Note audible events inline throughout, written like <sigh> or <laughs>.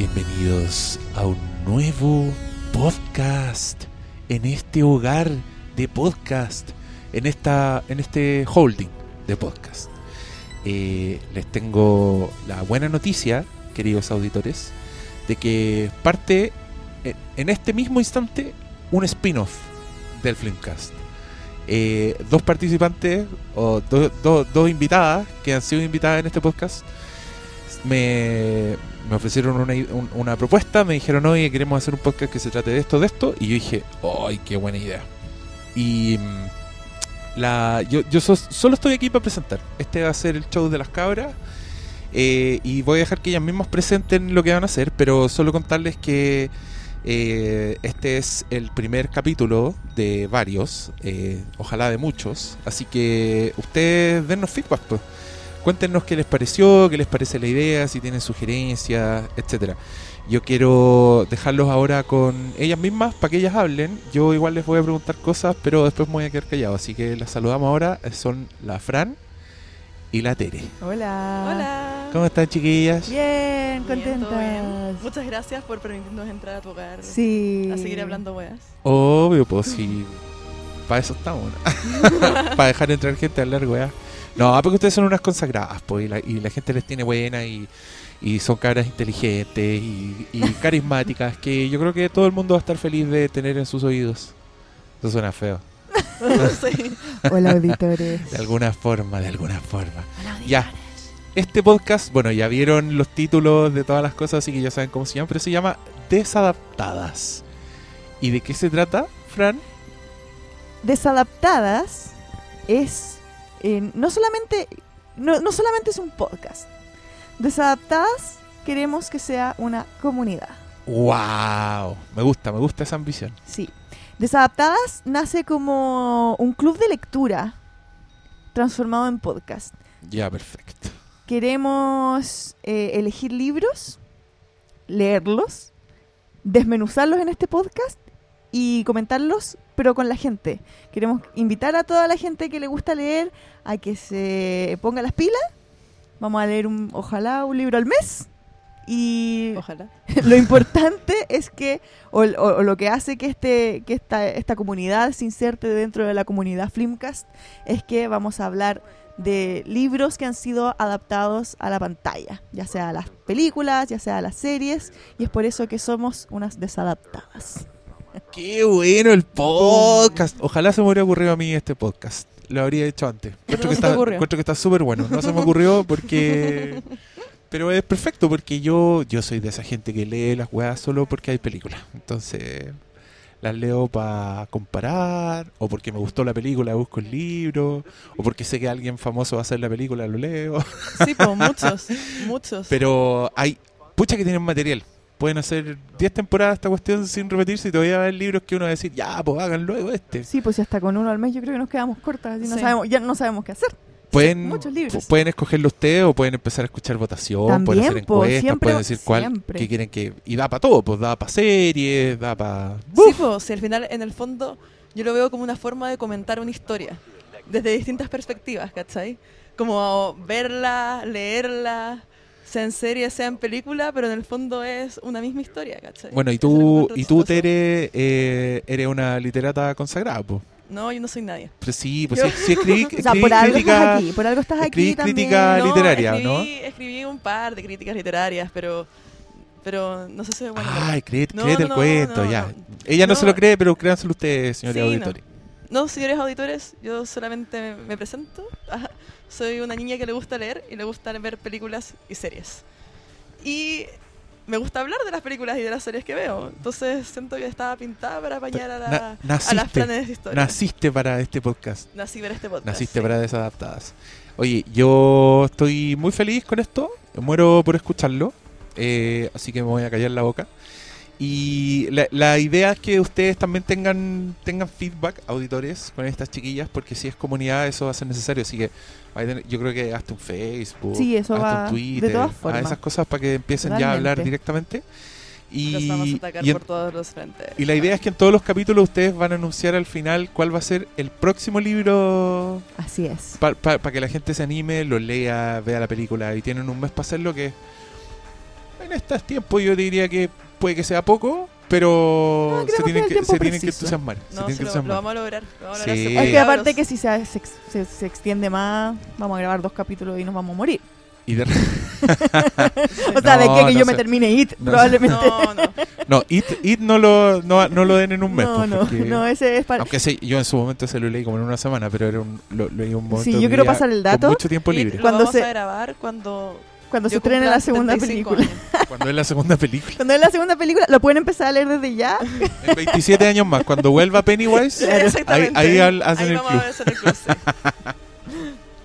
Bienvenidos a un nuevo podcast en este hogar de podcast, en esta, en este holding de podcast. Eh, les tengo la buena noticia, queridos auditores, de que parte eh, en este mismo instante un spin-off del Filmcast. Eh, dos participantes o do- do- dos invitadas que han sido invitadas en este podcast me, me ofrecieron una, un- una propuesta, me dijeron, oye, queremos hacer un podcast que se trate de esto, de esto, y yo dije, ¡ay, qué buena idea! Y mm, la, yo, yo so- solo estoy aquí para presentar. Este va a ser el show de las cabras. eh, y voy a dejar que ellas mismas presenten lo que van a hacer, pero solo contarles que eh, este es el primer capítulo de varios, eh, ojalá de muchos. Así que ustedes dennos feedback, pues. Cuéntenos qué les pareció, qué les parece la idea, si tienen sugerencias, etcétera. Yo quiero dejarlos ahora con ellas mismas para que ellas hablen. Yo igual les voy a preguntar cosas, pero después me voy a quedar callado. Así que las saludamos ahora. Son la Fran y la Tere. Hola. Hola. ¿Cómo están, chiquillas? Bien, Bien, todo bien. contentas. Muchas gracias por permitirnos entrar a tu hogar. Sí. A seguir hablando weas. Obvio, pues sí. Para eso estamos, ¿no? <laughs> Para dejar entrar gente a hablar, weá. No, porque ustedes son unas consagradas, pues, y la, y la gente les tiene buena y, y son caras inteligentes y, y <laughs> carismáticas que yo creo que todo el mundo va a estar feliz de tener en sus oídos. Eso suena feo. <laughs> sí. Hola, auditores. De alguna forma, de alguna forma. Ya. Este podcast, bueno, ya vieron los títulos de todas las cosas, así que ya saben cómo se llama, pero se llama Desadaptadas. ¿Y de qué se trata, Fran? Desadaptadas es eh, no solamente no, no solamente es un podcast. Desadaptadas queremos que sea una comunidad. ¡Wow! Me gusta, me gusta esa ambición. Sí. Desadaptadas nace como un club de lectura transformado en podcast. Ya, perfecto. Queremos eh, elegir libros, leerlos, desmenuzarlos en este podcast y comentarlos, pero con la gente. Queremos invitar a toda la gente que le gusta leer a que se ponga las pilas. Vamos a leer, un, ojalá, un libro al mes. Y Ojalá. <laughs> lo importante es que, o, o- o lo que hace que, este, que esta, esta comunidad se inserte dentro de la comunidad Flimcast, es que vamos a hablar de libros que han sido adaptados a la pantalla, ya sea a las películas, ya sea a las series, y es por eso que somos unas desadaptadas. ¡Qué bueno el podcast! Ojalá se me hubiera ocurrido a mí este podcast. Lo habría hecho antes. Encuentro no que está, encuentro que está súper bueno. No se me ocurrió porque... <laughs> Pero es perfecto porque yo, yo soy de esa gente que lee las weas solo porque hay películas. Entonces las leo para comparar, o porque me gustó la película, busco el libro, o porque sé que alguien famoso va a hacer la película, lo leo. Sí, pues muchos. <laughs> Muchos. Pero hay pucha que tienen material. Pueden hacer 10 temporadas esta cuestión sin repetirse y todavía va a haber libros que uno va a decir, ya, pues hagan luego este. Sí, pues si hasta con uno al mes yo creo que nos quedamos cortas y no Sí. sabemos, ya no sabemos qué hacer. Pueden, muchos libros. pu- pueden escogerlo ustedes o pueden empezar a escuchar votación, pueden hacer po, encuestas, siempre- pueden decir cuál que quieren que... Y da para todo, pues da para series, da para... Sí, pues, si al final, en el fondo, yo lo veo como una forma de comentar una historia. Desde distintas perspectivas, ¿cachai? Como verla, leerla, sea en serie, sea en película, pero en el fondo es una misma historia, ¿cachai? Bueno, y tú, y tú. Tere, eh, eres una literata consagrada, pues. No, yo no soy nadie. Pero sí, pues sí, sí escribí, <laughs> O sea, escribí por algo crítica... estás aquí, por algo estás aquí también. crítica- Ah, literaria, escribí, ¿no? Escribí un par de críticas literarias, pero, pero no sé si es bueno. Ay, créete, No, créete no, el no, cuento, no, ya. no. Ella no, No. se lo cree, pero créanselo ustedes, señores Sí, no. auditores. No, señores auditores, yo solamente me, me presento. <laughs> Soy una niña que le gusta leer y le gusta ver películas y series. Y me gusta hablar de las películas y de las series que veo. Entonces siento que estaba pintada para apañar a, la, Na- a las planes de historia. naciste para este podcast. Nací ver este podcast. Naciste sí. para Desadaptadas. Oye, yo estoy muy feliz con esto. Muero por escucharlo. eh, así que me voy a callar la boca. Y la, la idea es que ustedes también tengan, tengan feedback, auditores, con estas chiquillas, porque si es comunidad eso va a ser necesario. Así que a yo creo que hasta un Facebook, Sí, eso hasta va un de Twitter, todas a formas. esas cosas para que empiecen ya a hablar directamente. Y, Los vamos a atacar y en- por todos los frentes. y la idea es que en todos los capítulos ustedes van a anunciar al final cuál va a ser el próximo libro Así es. para que la gente se anime, lo lea, vea la película y tienen un mes para hacerlo que en estos tiempos yo diría que puede que sea poco, pero No, queremos se que tienen que, se tienen que entusiasmar. se No, tienen sí, que lo, entusiasmar. lo vamos a lograr. lo vamos a lograr, Sí. se Es que aparte que si se, se, se- se extiende más, vamos a grabar dos capítulos y nos vamos a morir. Y de- <laughs> O sea, de No, que, que no yo me termine IT, probablemente. No, no. no, It, It no, lo, no, no lo den en un mes. No, pues, no, porque- no, ese es para... Aunque sí, yo en su momento se lo leí como en una semana, pero era un, lo, leí un momento Sí, de yo quiero pasar el con dato. mucho tiempo libre. Lo Cuando vamos se- a grabar cuando Cuando se yo estrene cumpla la segunda 75 película. Cuando es la segunda película. Cuando es la segunda película, lo pueden empezar a leer desde ya. En 27 años más, cuando vuelva Pennywise, <laughs> ahí, Exactamente. ahí al- hacen Ahí el vamos club. a hacer el club, sí. <laughs>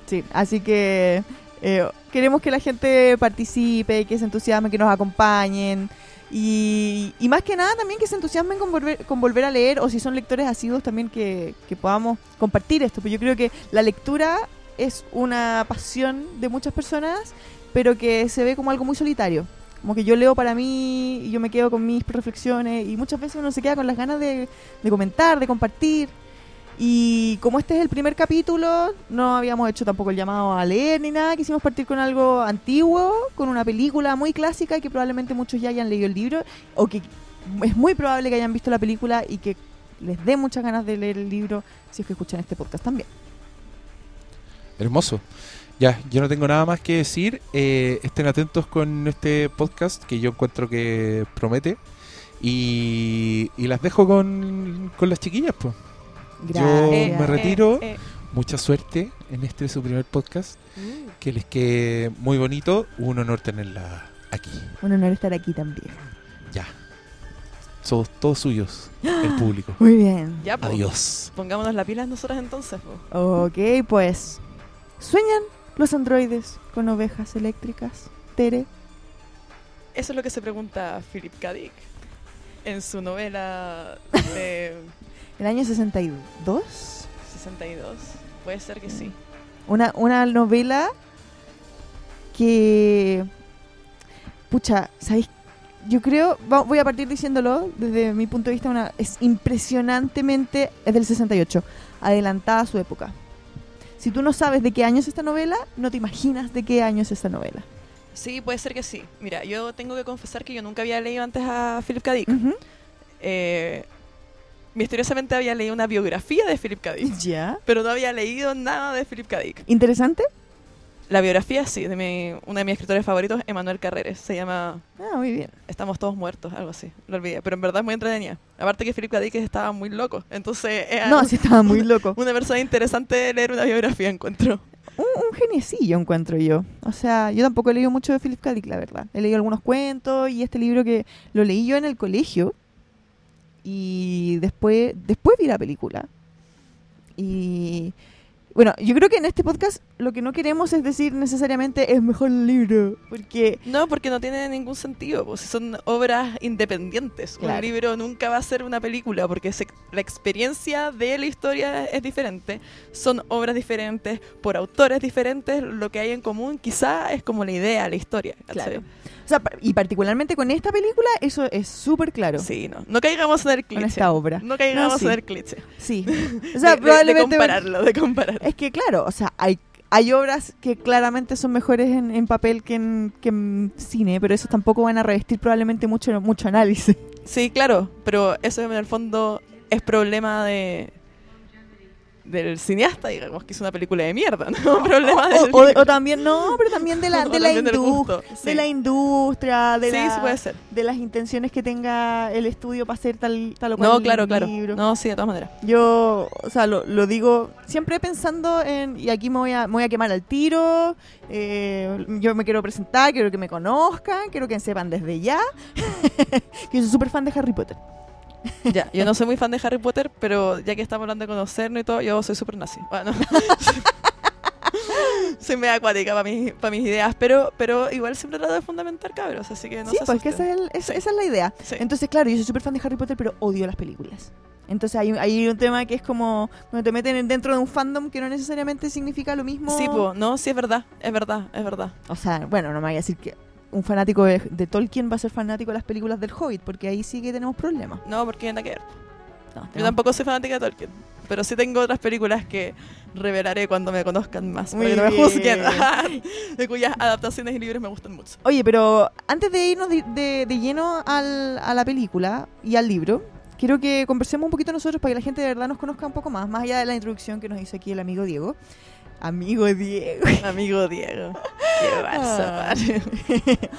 Sí, así que eh, queremos que la gente participe, que se entusiasme, que nos acompañen. Y, y más que nada también que se entusiasmen con volver, con volver a leer o si son lectores asiduos también que, que podamos compartir esto. Pues yo creo que la lectura es una pasión de muchas personas, pero que se ve como algo muy solitario. Como que yo leo para mí y yo me quedo con mis reflexiones y muchas veces uno se queda con las ganas de, de comentar, de compartir. Y como este es el primer capítulo, no habíamos hecho tampoco el llamado a leer ni nada, quisimos partir con algo antiguo, con una película muy clásica y que probablemente muchos ya hayan leído el libro, o que es muy probable que hayan visto la película y que les dé muchas ganas de leer el libro si es que escuchan este podcast también. Hermoso. Ya, yo no tengo nada más que decir. Eh, estén atentos con este podcast que yo encuentro que promete. Y, y las dejo con, con las chiquillas, pues. Yo me retiro. Eh, eh. Mucha suerte en este su primer podcast. Mm. Que les quede muy bonito. Un honor tenerla aquí. Un honor estar aquí también. Ya. Somos todos suyos, el <gasps> público. Muy bien. Ya, pues. Adiós. Pongámonos las pilas nosotras entonces. po. Ok, pues. ¿Sueñan los androides con ovejas eléctricas? Tere. Eso es lo que se pregunta Philip K. Dick en su novela de <laughs> ¿El año 62? 62. Puede ser que sí. Una, una novela que. Pucha, ¿sabéis? Yo creo, voy a partir diciéndolo desde mi punto de vista, una, es impresionantemente, es del 68, adelantada a su época. Si tú no sabes de qué año es esta novela, no te imaginas de qué año es esta novela. Sí, puede ser que sí. Mira, yo tengo que confesar que yo nunca había leído antes a Philip K. Dick. Eh, misteriosamente había leído una biografía de Philip K. Dick, Ya. pero no había leído nada de Philip K. Dick. ¿Interesante? La biografía, sí, de mi, uno de mis escritores favoritos, Emanuel Carreres. Se llama Ah, muy bien. Estamos todos muertos, algo así. Lo olvidé, pero en verdad es muy entretenida. Aparte que Philip K. Dick estaba muy loco. Entonces, es No, sí estaba muy <laughs> loco. una persona interesante de leer una biografía, encuentro. Un, un geniecillo encuentro yo. O sea, yo tampoco he leído mucho de Philip K. Dick, la verdad. He leído algunos cuentos y este libro que lo leí yo en el colegio y después después vi la película. Y bueno, yo creo que en este podcast lo que no queremos es decir necesariamente es mejor libro, porque No, porque no tiene ningún sentido. Pues, son obras independientes. Claro. Un libro nunca va a ser una película porque se- la experiencia de la historia es diferente. Son obras diferentes, por autores diferentes. Lo que hay en común quizá es como la idea, la historia. Claro. o sea, y particularmente con esta película eso es súper claro. Sí, no. No caigamos en el Con cliché. esta obra. No caigamos No, sí. en el cliché. Sí. <laughs> O sea, de- probablemente De compararlo, de comparar. Es que claro, o sea, hay, hay obras que claramente son mejores en, en papel que en, cine, pero esos tampoco van a revestir probablemente mucho, mucho análisis. Sí, claro, pero eso en el fondo es problema de del cineasta, digamos, que es una película de mierda, ¿no? <laughs> problema O, o- o también, no, pero también de la, <laughs> de la, sí. de industria, de, sí, la- sí puede ser. de las intenciones que tenga el estudio para hacer tal, tal o cual No, claro, claro. libro. No, sí, de todas maneras. Yo, o sea, lo, lo digo siempre pensando en, y aquí me voy a, me voy a quemar al tiro, eh, yo me quiero presentar, quiero que me conozcan, quiero que sepan desde ya, <laughs> que yo soy súper fan de Harry Potter. Ya, yo no soy muy fan de Harry Potter, pero ya que estamos hablando de conocernos y todo, yo soy súper nazi. Bueno, <laughs> soy media acuática para mis, pa' mis ideas, pero, pero igual siempre trato de fundamentar cabros, así que no sí, se pues que esa es, el- es- Sí. esa es la idea. Sí. Entonces, claro, yo soy súper fan de Harry Potter, pero odio las películas. Entonces hay, hay un tema que es como cuando te meten en- dentro de un fandom que no necesariamente significa lo mismo. Sí, po, no, sí es verdad, es verdad, es verdad. O sea, bueno, no me voy a decir que un fanático de, de Tolkien va a ser fanático de las películas del Hobbit, porque ahí sí que tenemos problemas. No, porque nada que ver. No, Yo tampoco soy fanática de Tolkien. Pero sí tengo otras películas que revelaré cuando me conozcan más. Muy para que no me juzguen. <laughs> de cuyas adaptaciones y libros me gustan mucho. Oye, pero antes de irnos de, de- de lleno al- a la película y al libro, quiero que conversemos un poquito nosotros para que la gente de verdad nos conozca un poco más, más allá de la introducción que nos hizo aquí el amigo Diego. Amigo Diego. <laughs> Amigo Diego. Qué. Barça, <laughs>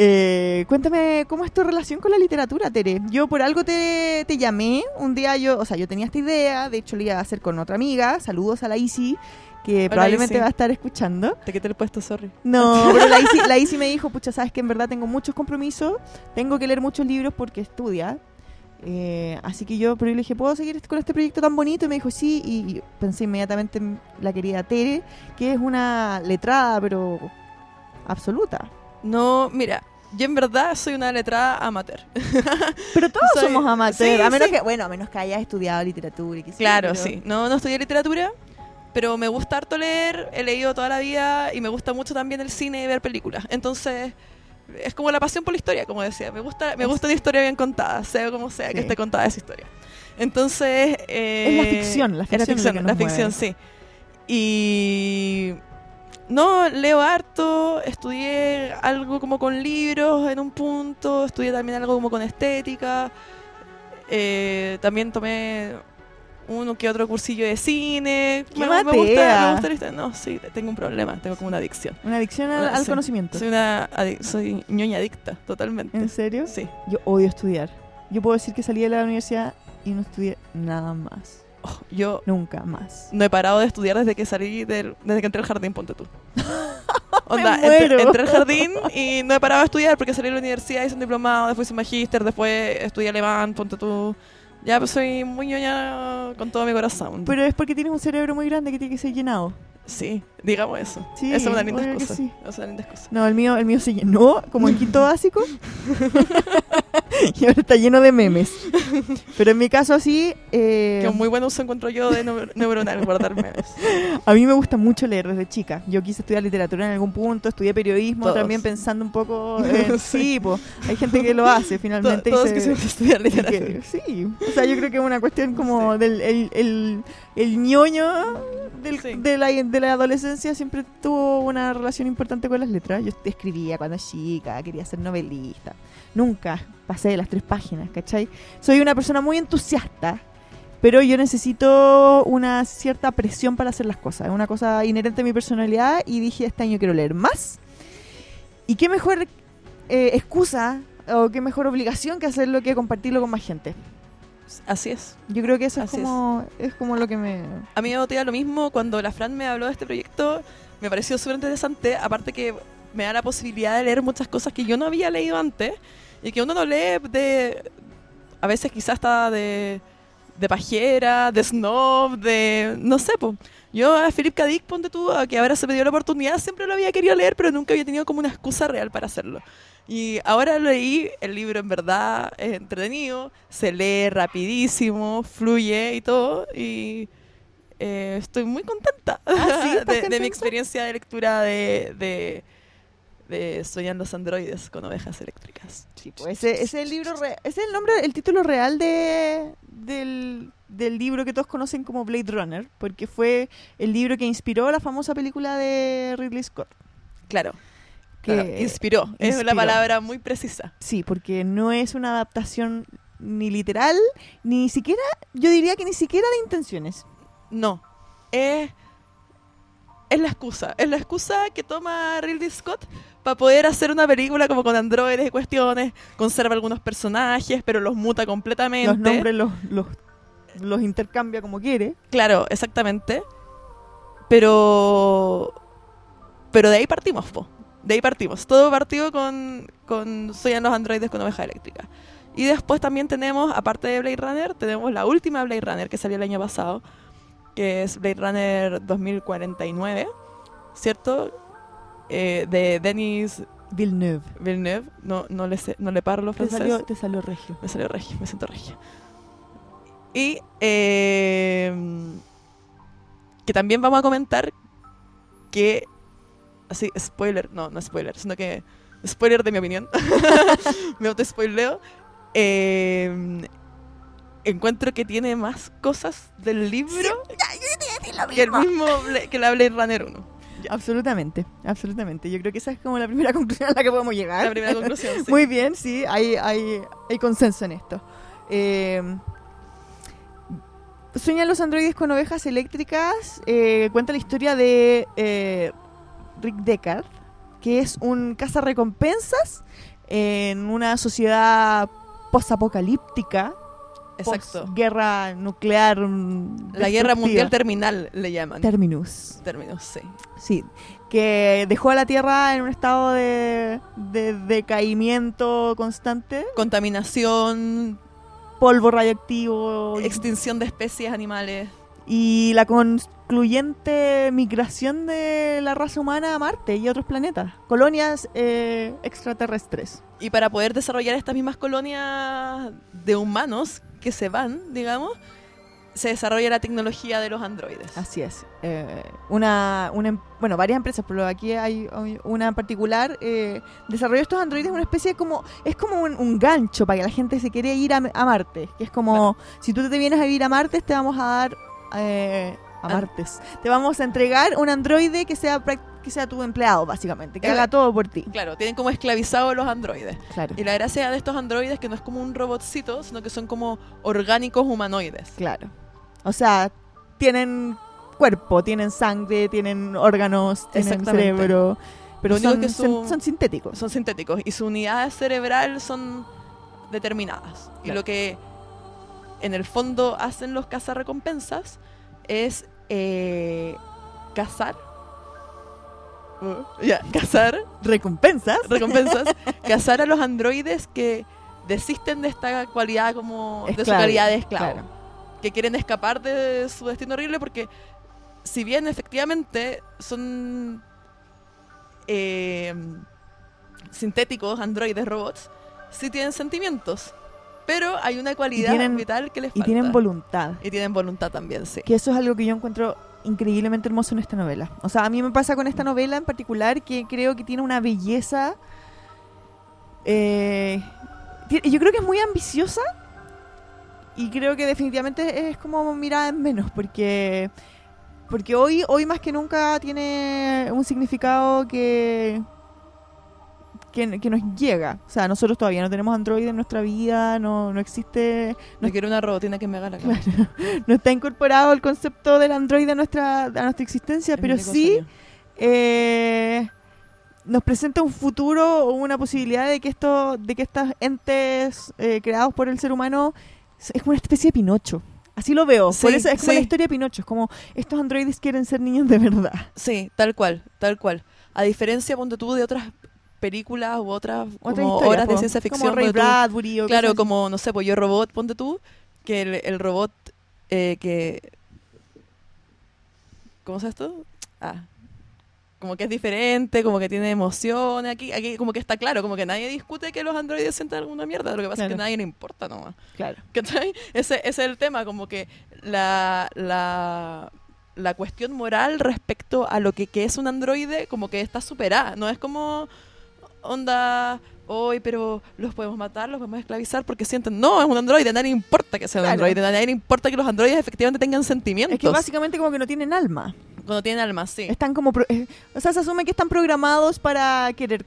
Eh, cuéntame, ¿cómo es tu relación con la literatura, Tere? Yo por algo te, te llamé, un día yo, o sea, yo tenía esta idea, de hecho lo iba a hacer con otra amiga, saludos a la Isi, que probablemente Isi. va a estar escuchando. Te quité el puesto, sorry. No, <laughs> pero la Isi, la Isi me dijo, pucha, sabes que en verdad tengo muchos compromisos, tengo que leer muchos libros porque estudia. Eh, así que yo, pero yo le dije, ¿puedo seguir con este proyecto tan bonito? Y me dijo, sí, y, y pensé inmediatamente en la querida Tere, que es una letrada, pero absoluta. No, mira, yo en verdad soy una letrada amateur. <laughs> Pero todos Soy- somos amateurs, sí, a menos sí. que, bueno, a menos que hayas estudiado literatura y que Claro, pero- sí. No, no estudié literatura, pero me gusta harto leer, he leído toda la vida y me gusta mucho también el cine y ver películas. Entonces, es como la pasión por la historia, como decía. Me gusta, me gusta una historia bien contada, sea como sea Sí. que esté contada esa historia. Entonces... eh, Es la ficción, la es la ficción ficción, la ficción, sí. Y... No, leo harto, estudié algo como con libros en un punto, estudié también algo como con estética, eh, también tomé uno que otro cursillo de cine. ¡Qué Me, me gusta, me gusta. No, sí, tengo un problema, tengo como una adicción. Una adicción al, al sí. conocimiento. Soy una soy ñoña adicta, totalmente. ¿En serio? Sí. Yo odio estudiar. Yo puedo decir que salí de la universidad y no estudié nada más. Oh, yo Nunca más. no he parado de estudiar desde que salí del, desde que entré al jardín, ponte tú. <laughs> Onda, entré al jardín y no he parado de estudiar porque salí de la universidad, hice un diplomado, después hice un magíster, después estudié alemán, ponte tú. Ya, pues soy muy ñoña con todo mi corazón. Pero es porque tienes un cerebro muy grande que tiene que ser llenado. sí, digamos eso. Sí, Esa es una linda que excusa. sí. Es una linda excusa. No, el mío, el mío se llenó como en quinto básico. <laughs> y ahora está lleno de memes. Pero en mi caso sí, eh, Que un muy buen uso encuentro yo de neu- neuronal, guardar memes. <laughs> a mí me gusta mucho leer desde chica. Yo quise estudiar literatura en algún punto, estudié periodismo Todos. también pensando un poco... <laughs> en- Sí. po, hay gente que lo hace To- finalmente. y todos se- quisimos estudiar literatura. que- sí, o sea, yo creo que es una cuestión como Sí. del el, el, el ñoño del- de, la, de la adolescencia siempre tuvo una relación importante con las letras. Yo escribía cuando chica, quería ser novelista. Nunca pasé de las tres páginas, ¿cachai? Soy una persona muy entusiasta, pero yo necesito una cierta presión para hacer las cosas. Es una cosa inherente a mi personalidad y dije, este año quiero leer más. ¿Y qué mejor eh, excusa o qué mejor obligación que hacerlo que compartirlo con más gente? Así es. Yo creo que eso es Así es. como, es como lo que me... A mí me motiva lo mismo cuando la Fran me habló de este proyecto. Me pareció súper interesante. Aparte que me da la posibilidad de leer muchas cosas que yo no había leído antes y que uno no lee de... A veces quizás está de, de pajera, de snob, de... No sé, po. Yo a Philip K. Dick, ponte tú, a que ahora se me dio la oportunidad, siempre lo había querido leer, pero nunca había tenido como una excusa real para hacerlo. Y ahora leí, el libro en verdad es entretenido, se lee rapidísimo, fluye y todo, y eh, estoy muy contenta Ah, ¿sí? <laughs> ¿Estás de, de mi experiencia de lectura de, de, de Soñando los androides con ovejas eléctricas. Sí, pues ese, ese es el libro, re- ese es el nombre, el título real de, del, del libro que todos conocen como Blade Runner, porque fue el libro que inspiró la famosa película de Ridley Scott. Claro, Que claro, inspiró. Es inspiró. una palabra muy precisa. Sí, porque no es una adaptación ni literal, ni siquiera, yo diría que ni siquiera de intenciones. No, es, es la excusa. Es la excusa que toma Ridley Scott para poder hacer una película como con androides y cuestiones. Conserva algunos personajes, pero los muta completamente. Los nombres los, los, los intercambia como quiere. Claro, exactamente. Pero. Pero de ahí partimos, po. De ahí partimos. Todo partió con, con Soyan los androides con oveja eléctrica. Y después también tenemos, aparte de Blade Runner, tenemos la última Blade Runner que salió el año pasado, que es Blade Runner 2049, ¿cierto? Eh, de Denis Villeneuve. Villeneuve. No, no, le, sé- no le parlo Te francés. salió, te salió regio. Me salió regio, me siento regio. Y eh, que también vamos a comentar que, así, spoiler, no, no spoiler, sino que spoiler de mi opinión, <laughs> me auto-spoileo. Eh, encuentro que tiene más cosas del libro que el mismo que la Blade Runner 1. <laughs> Absolutamente, absolutamente. Yo creo que esa es como la primera <laughs> conclusión a la que podemos llegar. La primera conclusión, <laughs> sí. Muy bien, sí, hay, hay, hay consenso en esto. Eh, Sueñan los androides con ovejas eléctricas. eh, cuenta la historia de eh, Rick Deckard, que es un cazarrecompensas en una sociedad posapocalíptica. Exacto. Guerra nuclear. mm, La guerra mundial terminal le llaman. Terminus. Términos, sí. Sí, que dejó a la Tierra en un estado de, de decaimiento constante, Contaminación, polvo radioactivo extinción de especies animales. y la concluyente migración de la raza humana a Marte y otros planetas, colonias eh, extraterrestres. Y para poder desarrollar estas mismas colonias de humanos que se van, digamos, se desarrolla la tecnología de los androides. Así es. Eh, una, una em- bueno, varias empresas, pero aquí hay una en particular. Eh, desarrolló estos androides una especie como. Es como un, un gancho para que la gente se quiera ir a, a Marte. Que es como. Si tú te vienes a vivir a Marte, te vamos a dar. eh, a. Martes. Te vamos a entregar un androide que sea, que sea tu empleado, básicamente. Que Eh, haga todo por ti. Claro, tienen como esclavizados los androides. Claro. Y la gracia de estos androides que no es como un robotcito, sino que son como orgánicos humanoides. Claro. O sea, tienen cuerpo, tienen sangre, tienen órganos, tienen cerebro. Pero son, que su- son- son sintéticos. Son sintéticos y su unidad cerebral son determinadas. Y lo que en el fondo hacen los cazarrecompensas es eh, cazar. Uh, <laughs> ya, cazar recompensas. recompensas, <laughs> cazar a los androides que desisten de esta cualidad como de su calidad de esclavo, claro. que quieren escapar de su destino horrible porque si bien efectivamente son eh, sintéticos, androides, robots, sí tienen sentimientos, pero hay una cualidad tienen- vital que les Y falta. tienen voluntad. Y tienen voluntad también, sí. Que eso es algo que yo encuentro increíblemente hermoso en esta novela. O sea, a mí me pasa con esta novela en particular que creo que tiene una belleza. eh, yo creo que es muy ambiciosa. Y creo que definitivamente es como mirada en menos. Porque. Porque hoy, hoy más que nunca tiene un significado que, que. que nos llega. O sea, nosotros todavía no tenemos Android en nuestra vida. No, no existe. No quiero una robotina que me haga la <laughs> cama. no está incorporado el concepto del androide a nuestra, a nuestra existencia, Es pero sí eh, nos presenta un futuro o una posibilidad de que esto, de que estos entes eh, creados por el ser humano es es como una especie de Pinocho. Así lo veo. Sí, por eso es como sí. la historia de Pinocho. Es como estos androides quieren ser niños de verdad. Sí, tal cual, tal cual. A diferencia, ponte tú, de otras películas u otras Otra como historia, obras de ciencia ficción. Como Ray ponte tú. Bradbury o claro, como, no sé, pues yo robot, ponte tú, que el, el robot eh, que... ¿Cómo es esto? Ah, como que es diferente, como que tiene emociones. Aquí, aquí como que está claro, como que nadie discute que los androides sientan alguna mierda. Lo que pasa es que a nadie le importa nomás. Claro. ¿Cachai? Ese, ese es el tema, como que la, la, la cuestión moral respecto a lo que, que es un androide, como que está superada. No es como onda, hoy, pero los podemos matar, los podemos esclavizar porque sienten. No, es un androide, a nadie importa que sea un androide, a nadie le importa que los androides efectivamente tengan sentimientos. Es que básicamente como que no tienen alma. Cuando tienen alma, sí. Están como... pro- eh, o sea, se asume que están programados para querer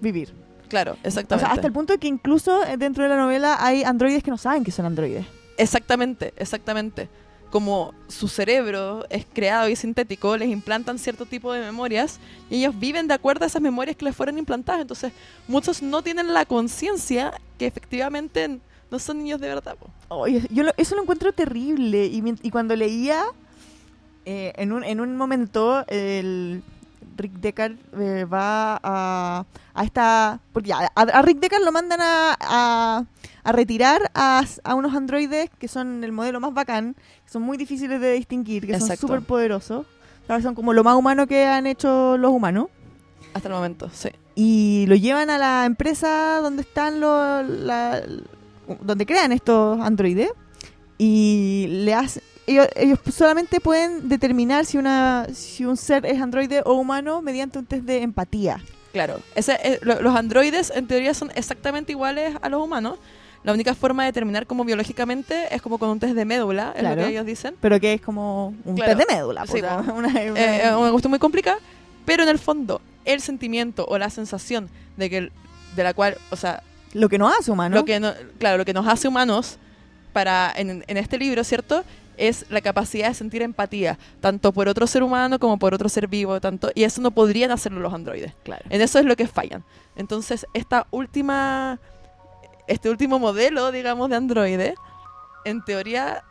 vivir. Claro, O exactamente. sea, hasta el punto de que incluso eh, dentro de la novela hay androides que no saben que son androides. Exactamente, exactamente. Como su cerebro es creado y sintético, les implantan cierto tipo de memorias y ellos viven de acuerdo a esas memorias que les fueron implantadas. Entonces, muchos no tienen la conciencia que efectivamente no son niños de verdad. yo lo- eso lo encuentro terrible. Y, y cuando leía, eh, en, un, en un momento, el Rick Deckard eh, va a, a esta... Porque ya, a, a Rick Deckard lo mandan a, a, a retirar a, a unos androides que son el modelo más bacán, que son muy difíciles de distinguir, que son súper poderosos. Son como lo más humano que han hecho los humanos. Hasta el momento, sí. y lo llevan a la empresa donde están los la- donde crean estos androides y le hacen ellos, ellos solamente pueden determinar si una si un ser es androide o humano mediante un test de empatía Claro. Ese, eh, lo- los androides en teoría son exactamente iguales a los humanos. la única forma de determinar como biológicamente es como con un test de médula, es Claro. lo que ellos dicen. Pero que es como un Claro. test de médula. Sí, puta, <laughs> una- una- Eh, una cuestión muy complicada, pero en el fondo, el sentimiento o la sensación de que de la cual, o sea, lo que nos hace humano. lo que no- claro, lo que nos hace humanos para en, en este libro, ¿cierto? Es la capacidad de sentir empatía, tanto por otro ser humano como por otro ser vivo, tanto y eso no podrían hacerlo los androides. Claro. En eso es lo que fallan. Entonces, esta última este último modelo, digamos, de androide, en teoría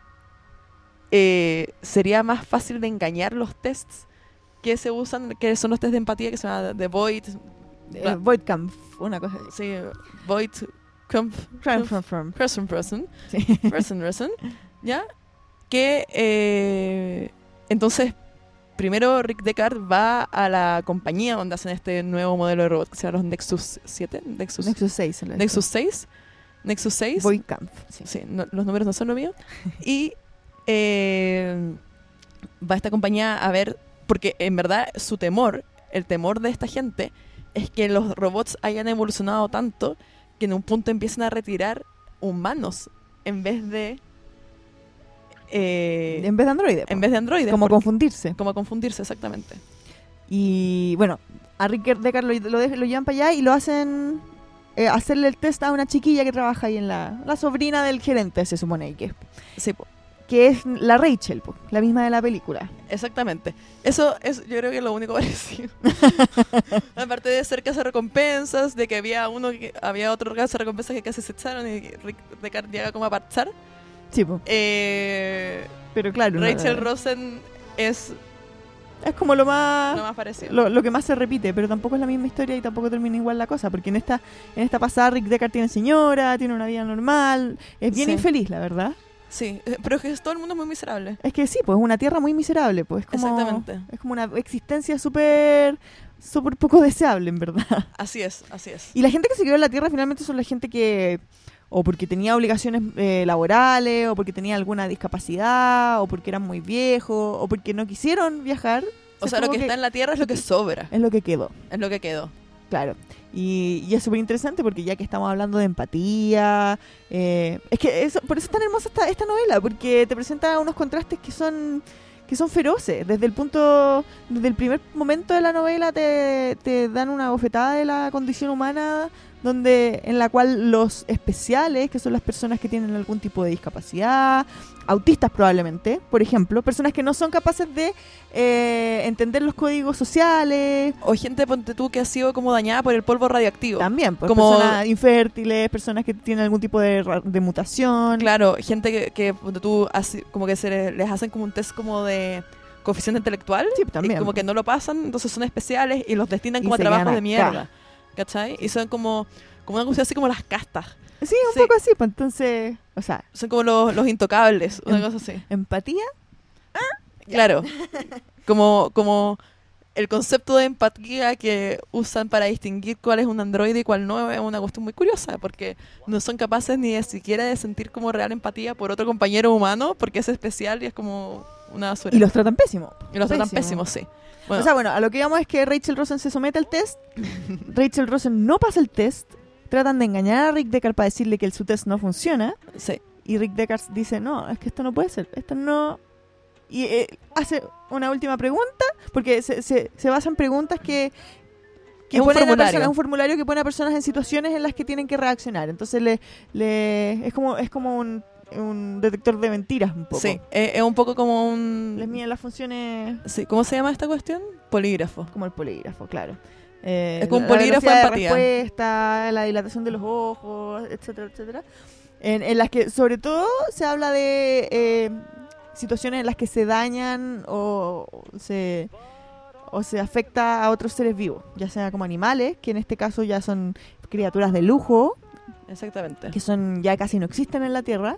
eh, sería más fácil de engañar los tests que se usan, que son los tests de empatía que se llaman de Void, Eh, Voidcamp, una cosa. sí, Void, from. Person, Person, person, person, ¿ya? Que eh, entonces, primero Rick Deckard va a la compañía donde hacen este nuevo modelo de robot que se llama los Nexus 7, Nexus, Nexus 6. en la Nexus 6, Nexus 6, Voidcamp. Sí. sí, no- los números no son lo mío, y eh, va a esta compañía a ver, porque en verdad su temor, el temor de esta gente, es que los robots hayan evolucionado tanto que en un punto empiecen a retirar humanos en vez de... eh, En vez de androide. po. en vez de androides. Como porque- confundirse. como confundirse, exactamente. Y bueno, a Rick Deckard lo, lo, de- lo llevan para allá y lo hacen eh, hacerle el test a una chiquilla que trabaja ahí en la, la sobrina del gerente, se supone que, Sí, po, que es la Rachel, po, la misma de la película. exactamente. Eso es, yo creo que es lo único <laughs> parecido. <laughs> Aparte de ser casa recompensas, de que había uno que había otro casa recompensas que casi se echaron y Rick Deckard llega como a parchar. Sí, po, Eh, pero claro. no- Rachel Rosen es es como lo más... lo más parecido. Lo, lo que más se repite, pero tampoco es la misma historia y tampoco termina igual la cosa, porque en esta en esta pasada Rick Deckard tiene señora, tiene una vida normal, es bien Sí. infeliz, la verdad. Sí, eh, pero es que todo el mundo es muy miserable. Es que sí, pues es una tierra muy miserable, pues es como, Exactamente. es como una existencia súper súper poco deseable, en verdad. Así es, así es. Y la gente que se quedó en la tierra finalmente son la gente que o porque tenía obligaciones eh, laborales, o porque tenía alguna discapacidad, o porque eran muy viejos, o porque no quisieron viajar. O Se sea, lo que, está en la tierra es lo que sobra, es lo que quedó. es lo que quedó. Claro. Y, y es súper interesante porque ya que estamos hablando de empatía, eh, es que eso, por eso es tan hermosa esta, esta novela, porque te presenta unos contrastes que son que son feroces. Desde el punto, desde el primer momento de la novela te, te dan una bofetada de la condición humana donde en la cual los especiales, que son las personas que tienen algún tipo de discapacidad, autistas probablemente, por ejemplo, personas que no son capaces de eh, entender los códigos sociales, O gente, ponte tú, que ha sido como dañada por el polvo radioactivo. también, pues, Como- personas infértiles, personas que tienen algún tipo de, de mutación. Claro, gente que, que ponte tú, así- como que se le- les hacen como un test como de coeficiente intelectual. Sí, y también. como que no lo pasan, entonces son especiales y los destinan Y como a trabajos de mierda. ¿Cachai? Y son como, como una cuestión así como las castas. Sí, un Sí. poco así, pues entonces, o sea, Son como los, los intocables, una Em- cosa así. empatía. Claro. Como, como el concepto de empatía que usan para distinguir cuál es un androide y cuál no es una cuestión muy curiosa, porque no son capaces ni de siquiera de sentir como real empatía por otro compañero humano, porque es especial y es como una basura. Y los tratan pésimo. Y los tratan pésimo. sí. Bueno, O sea, bueno, a lo que digamos es que Rachel Rosen se somete al test. <laughs> Rachel Rosen no pasa el test. Tratan de engañar a Rick Deckard para decirle que el, su test no funciona. sí. Y Rick Deckard dice, no, es que esto no puede ser. Esto no... Y eh, hace una última pregunta, porque se, se, se basa en preguntas que... que Es un ponen a formulario. personas- un formulario que pone a personas en situaciones en las que tienen que reaccionar. Entonces le, le es como es como un, un detector de mentiras un poco. Sí, es un poco como un... Les miden las funciones Sí, ¿Cómo se llama esta cuestión? Polígrafo. como el polígrafo, claro. Eh, Es como un la polígrafo de empatía. respuesta, la dilatación de los ojos, etcétera, etcétera. En, en las que, sobre todo, se habla de eh, situaciones en las que se dañan o, o se o se afecta a otros seres vivos, ya sea como animales, que en este caso ya son criaturas de lujo, Exactamente. que son ya casi no existen en la Tierra,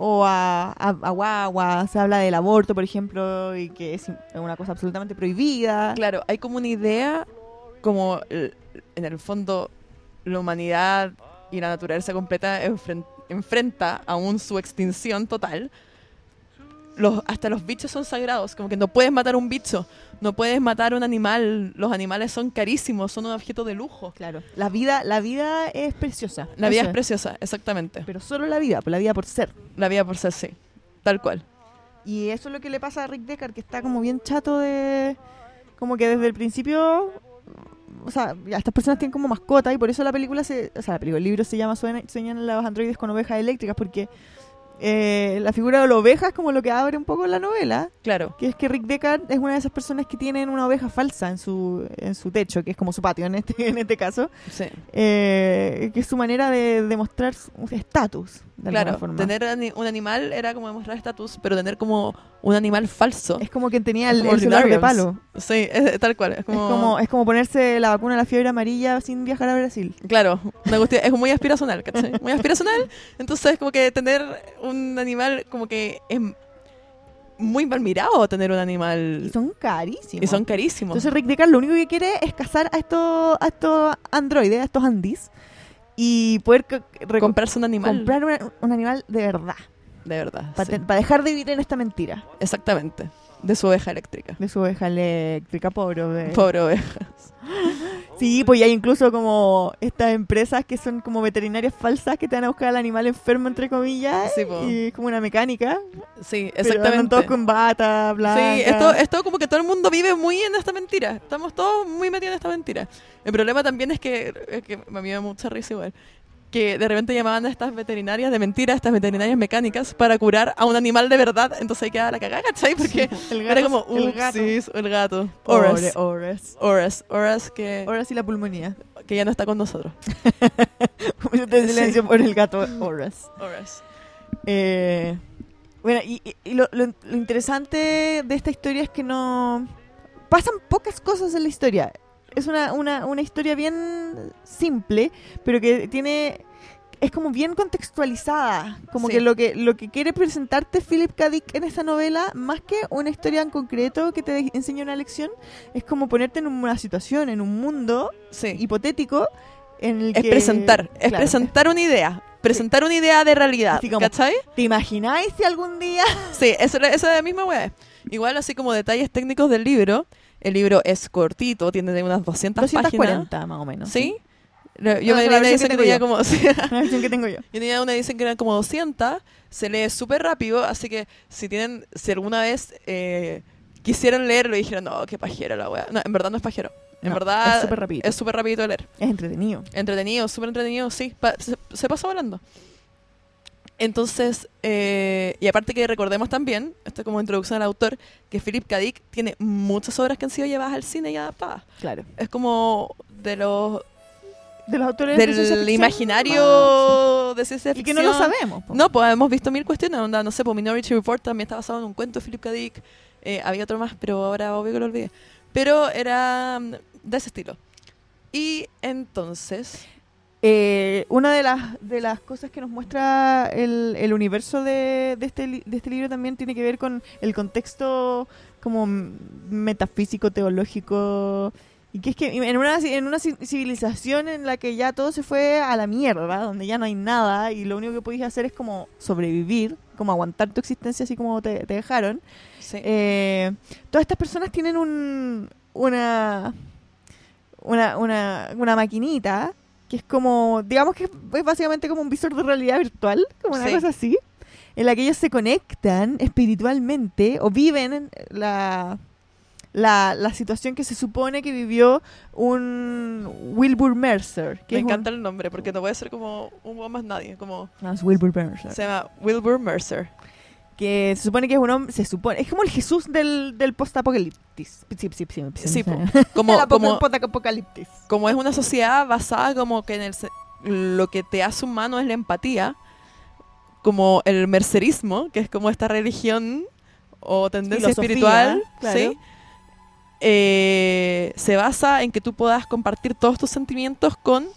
o a, a, a guagua, se habla del aborto, por ejemplo, y que es una cosa absolutamente prohibida. Claro, hay como una idea, como en el fondo la humanidad y la naturaleza completa enfren- enfrenta aún su extinción total. Los, hasta los bichos son sagrados, como que no puedes matar un bicho, no puedes matar un animal, los animales son carísimos, son un objeto de lujo. Claro. La vida, la vida es preciosa. La vida es preciosa, exactamente. Pero solo la vida, por la vida por ser. La vida por ser sí, tal cual. Y eso es lo que le pasa a Rick Deckard, que está como bien chato de... Como que desde el principio... O sea, estas personas tienen como mascota y por eso la película se... O sea, la película, el libro se llama Sueñan, Sueñan los androides con ovejas eléctricas porque eh, la figura de la oveja es como lo que abre un poco la novela. Claro, Que es que Rick Deckard es una de esas personas que tienen una oveja falsa en su, en su techo, que es como su patio en este, <laughs> en este caso. sí. eh, que es su manera de demostrar su estatus, de Claro, forma. tener ani- un animal era como demostrar estatus, pero tener como un animal falso. Es como que tenía el, el celular de palo. Sí, es, tal cual. Es como, Es como, es como ponerse la vacuna de la fiebre amarilla sin viajar a Brasil. Claro, una cuestión- es muy aspiracional, ¿cachai? Muy aspiracional. Entonces, como que tener un animal, como que es muy mal mirado tener un animal. Y son carísimos. Y son carísimos. Entonces Rick Deckard lo único que quiere es cazar a estos, a estos androides, a estos andis, y poder comprarse un animal. comprar una- un animal de verdad. De verdad. Para sí. dejar de vivir en esta mentira Exactamente. De su oveja eléctrica. de su oveja eléctrica, pobre oveja. Pobre oveja. <laughs> Sí, pues hay incluso como estas empresas que son como veterinarias falsas que te van a buscar al animal enfermo, entre comillas, Sí, po. y es como una mecánica. Sí, Pero exactamente. todos con bata, blanca. Sí, esto, esto como que todo el mundo vive muy en esta mentira. Estamos todos muy metidos en esta mentira. El problema también es que, es que me dio mucha risa igual. Que de repente llamaban a estas veterinarias de mentira, estas veterinarias mecánicas, para curar a un animal de verdad. Entonces ahí quedaba la cagada, ¿cachai? Porque el era como, el gato. el gato. Horace. Horace. Horace, Horace que, Horace y la pulmonía. que ya no está con nosotros. <laughs> de silencio por el gato Horace. Horace. Eh, bueno, y, y- y lo, lo- lo interesante de esta historia es que no... Pasan pocas cosas en la historia. Es una, una, una historia bien simple, pero que tiene... Es como bien contextualizada. Como Sí. que lo que lo que quiere presentarte Philip K. Dick en esta novela, más que una historia en concreto que te enseña una lección, es como ponerte en una situación, en un mundo Sí. hipotético en el es que... presentar, es claro, presentar una idea. Presentar una idea de realidad. Así como- ¿Cachai? ¿Te imagináis si algún día Sí, eso, eso es la misma weá. Igual así como detalles técnicos del libro. El libro es cortito, tiene de unas 200 páginas. 240 más o menos. ¿Sí? Lo- Yo No, me es leí la edición que tenía tengo como... <laughs> sí, La versión que tengo yo. yo tenía una edición que eran como 200. Se lee súper rápido, así que si tienen... Si alguna vez eh, quisieran leerlo y dijeran, no, qué pajero la weá. No, en verdad no es pajero. En No, verdad es súper rapidito. es súper rapidito de leer. Es entretenido. Entretenido, súper entretenido, sí. Pa- se, se pasa volando. Entonces, eh, y aparte que recordemos también, esto es como introducción al autor, que Philip K. Dick tiene muchas obras que han sido llevadas al cine y adaptadas. Claro. Es como de los De los autores de ciencia del ficción, imaginario ah, de ciencia sí. Y que ficción. no lo sabemos. po. No, pues hemos visto mil cuestiones, onda, no sé, pues Minority Report también está basado en un cuento de Philip K. Dick. Eh, había otro más, pero ahora obvio que lo olvidé. Pero era mm, de ese estilo. Y entonces, Eh, una de las, de las cosas que nos muestra el, el universo de, de, este, de este libro también tiene que ver con el contexto como metafísico, teológico. Y que es que en una, en una ci- civilización en la que ya todo se fue a la mierda, donde ya no hay nada y lo único que podéis hacer es como sobrevivir, como aguantar tu existencia así como te, te dejaron. sí. Eh, todas estas personas tienen un, una, una, una, una maquinita que es como, digamos que es básicamente como un visor de realidad virtual, como una Sí. cosa así, en la que ellos se conectan espiritualmente o viven la, la, la situación que se supone que vivió un Wilbur Mercer. Que Me un- encanta el nombre porque no puede ser como un más nadie. Como No, es Wilbur Mercer. se llama Wilbur Mercer. Que se supone que es un hombre, se supone, es como el Jesús del, del post-apocalipsis. Sí, sí, sí, sí, po. Como, <laughs> como, post-apocalipsis. como es una sociedad basada como que en el lo que te hace humano es la empatía, como el mercerismo, que es como esta religión o tendencia Filosofía, espiritual, claro. ¿sí? Eh, se basa en que tú puedas compartir todos tus sentimientos con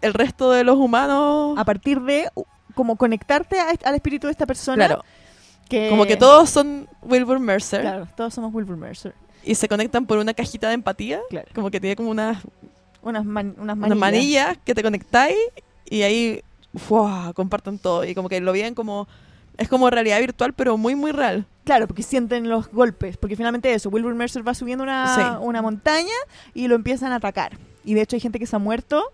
el resto de los humanos. A partir de como conectarte a al espíritu de esta persona. Claro, que, como que todos son Wilbur Mercer Claro, todos somos Wilbur Mercer. y se conectan por una cajita de empatía, Claro. como que tiene como unas Unas, man- unas unas manillas. manillas que te conectáis y ahí ¡fua! comparten todo. Y como que lo viven como Es como realidad virtual, pero muy, muy real. Claro, porque sienten los golpes. Porque finalmente eso, Wilbur Mercer va subiendo una, Sí. una montaña y lo empiezan a atacar. Y de hecho hay gente que se ha muerto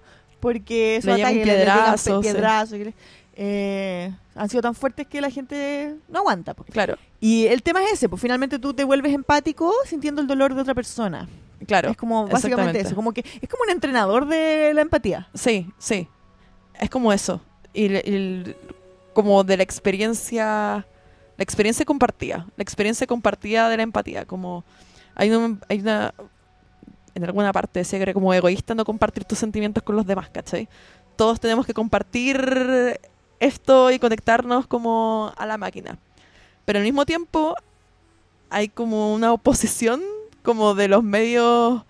porque Le llegan ataques le- pe- sí. Eh, han sido tan fuertes que la gente no aguanta. po. Claro, Y el tema es ese, pues finalmente tú te vuelves empático sintiendo el dolor de otra persona. claro. es como básicamente eso, como que es como un entrenador de la empatía. Sí, sí. Es como eso. Y, como de la experiencia, la experiencia compartida, la experiencia compartida de la empatía. Como hay, un- hay una, en alguna parte decía que era como egoísta no compartir tus sentimientos con los demás, ¿cachai? Todos tenemos que compartir esto y conectarnos como a la máquina. Pero al mismo tiempo hay como una oposición como de los medios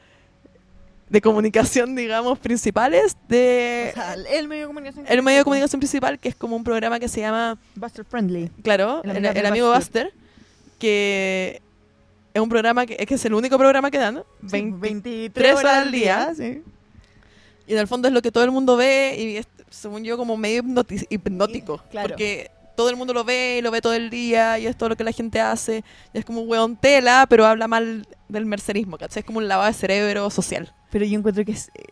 de comunicación, digamos, principales de O sea, el medio de comunicación. el medio de comunicación principal, que es como un programa que se llama, Buster Friendly. claro, El el, amigo de el amigo Buster. Buster, que es un programa que es, que es el único programa que dan, Sí, 20 23 horas al día. sí. y en el fondo es lo que todo el mundo ve y es, según yo como medio hipnótico, Claro. porque todo el mundo lo ve y lo ve todo el día y es todo lo que la gente hace, y es como un weón tela, pero habla mal del mercerismo, ¿cachai? Es como un lavado de cerebro social. Pero yo encuentro que es. eh,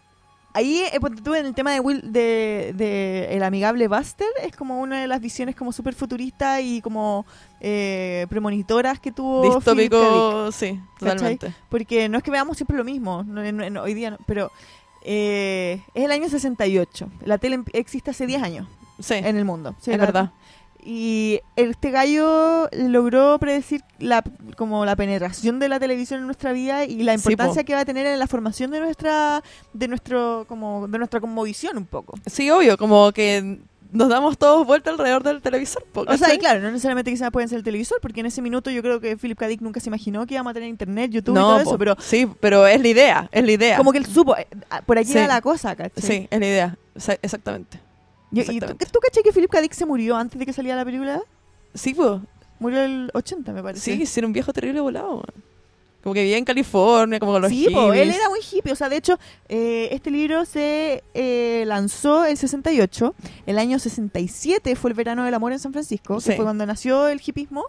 Ahí, eh, ponte tú en el tema de Will, de, de el amigable Buster, es como una de las visiones como súper futuristas y como eh, premonitoras que tuvo Philip K. Dick. Distópico, sí, ¿Cachai? totalmente. Porque no es que veamos siempre lo mismo, no- no- no, hoy día no, pero eh, es el año 68. La tele em- existe hace 10 años Sí, en el mundo. Sí, es verdad. Y este gallo logró predecir la, como la penetración de la televisión en nuestra vida y la importancia po. que va a tener en la formación de nuestra de nuestro como de nuestra conmovisión un poco. Sí, obvio, como que nos damos todos vuelta alrededor del televisor. O sea, y claro, no necesariamente quizás pueden ser el televisor, porque en ese minuto yo creo que Philip K. Dick nunca se imaginó que íbamos a tener internet, YouTube y todo eso, pero sí, pero es la idea, es la idea. como que él supo, eh, por aquí Sí. va la cosa, ¿cachai? Sí, es la idea, Exa- exactamente. Y- ¿Y, tú, tú caché que Philip K. Dick se murió antes de que saliera la película? Sí, pues, Murió el 80, me parece. sí, sí, era un viejo terrible volado. man. Como que vivía en California, como con los Sí, po, él era muy hippie. O sea, de hecho, eh, este libro se eh, lanzó el 68. El año 67 fue el verano del amor en San Francisco, que fue cuando nació el hippismo.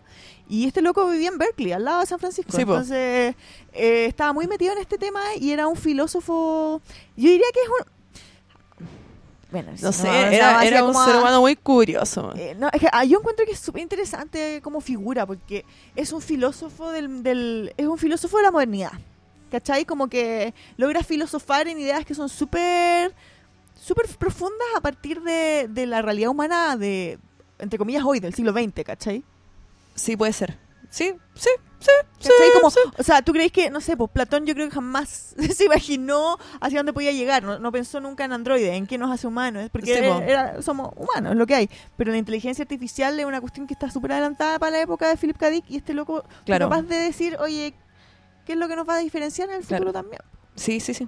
Y este loco vivía en Berkeley, al lado de San Francisco. Sí. Entonces, eh, estaba muy metido en este tema y era un filósofo. Yo diría que es un. Bueno, No sé, era, era un ser humano muy curioso. eh, no, es que, ah, yo encuentro que es súper interesante como figura, porque es un filósofo del, del- es un filósofo de la modernidad. ¿Cachai? Como que logra filosofar en ideas que son súper súper profundas a partir de, de la realidad humana de, entre comillas, hoy, del siglo XX, ¿cachai? Sí, puede ser. Sí, sí, sí, sí. Como, sí. O sea, ¿tú crees que, no sé, pues Platón yo creo que jamás <laughs> se imaginó hacia dónde podía llegar? No, no pensó nunca en androides, en qué nos hace humanos, porque era- era- somos humanos, lo que hay. Pero la inteligencia artificial es una cuestión que está súper adelantada para la época de Philip K. Dick y este loco Claro. capaz de decir, oye, ¿qué es lo que nos va a diferenciar en el Claro. futuro también? Sí, sí, sí.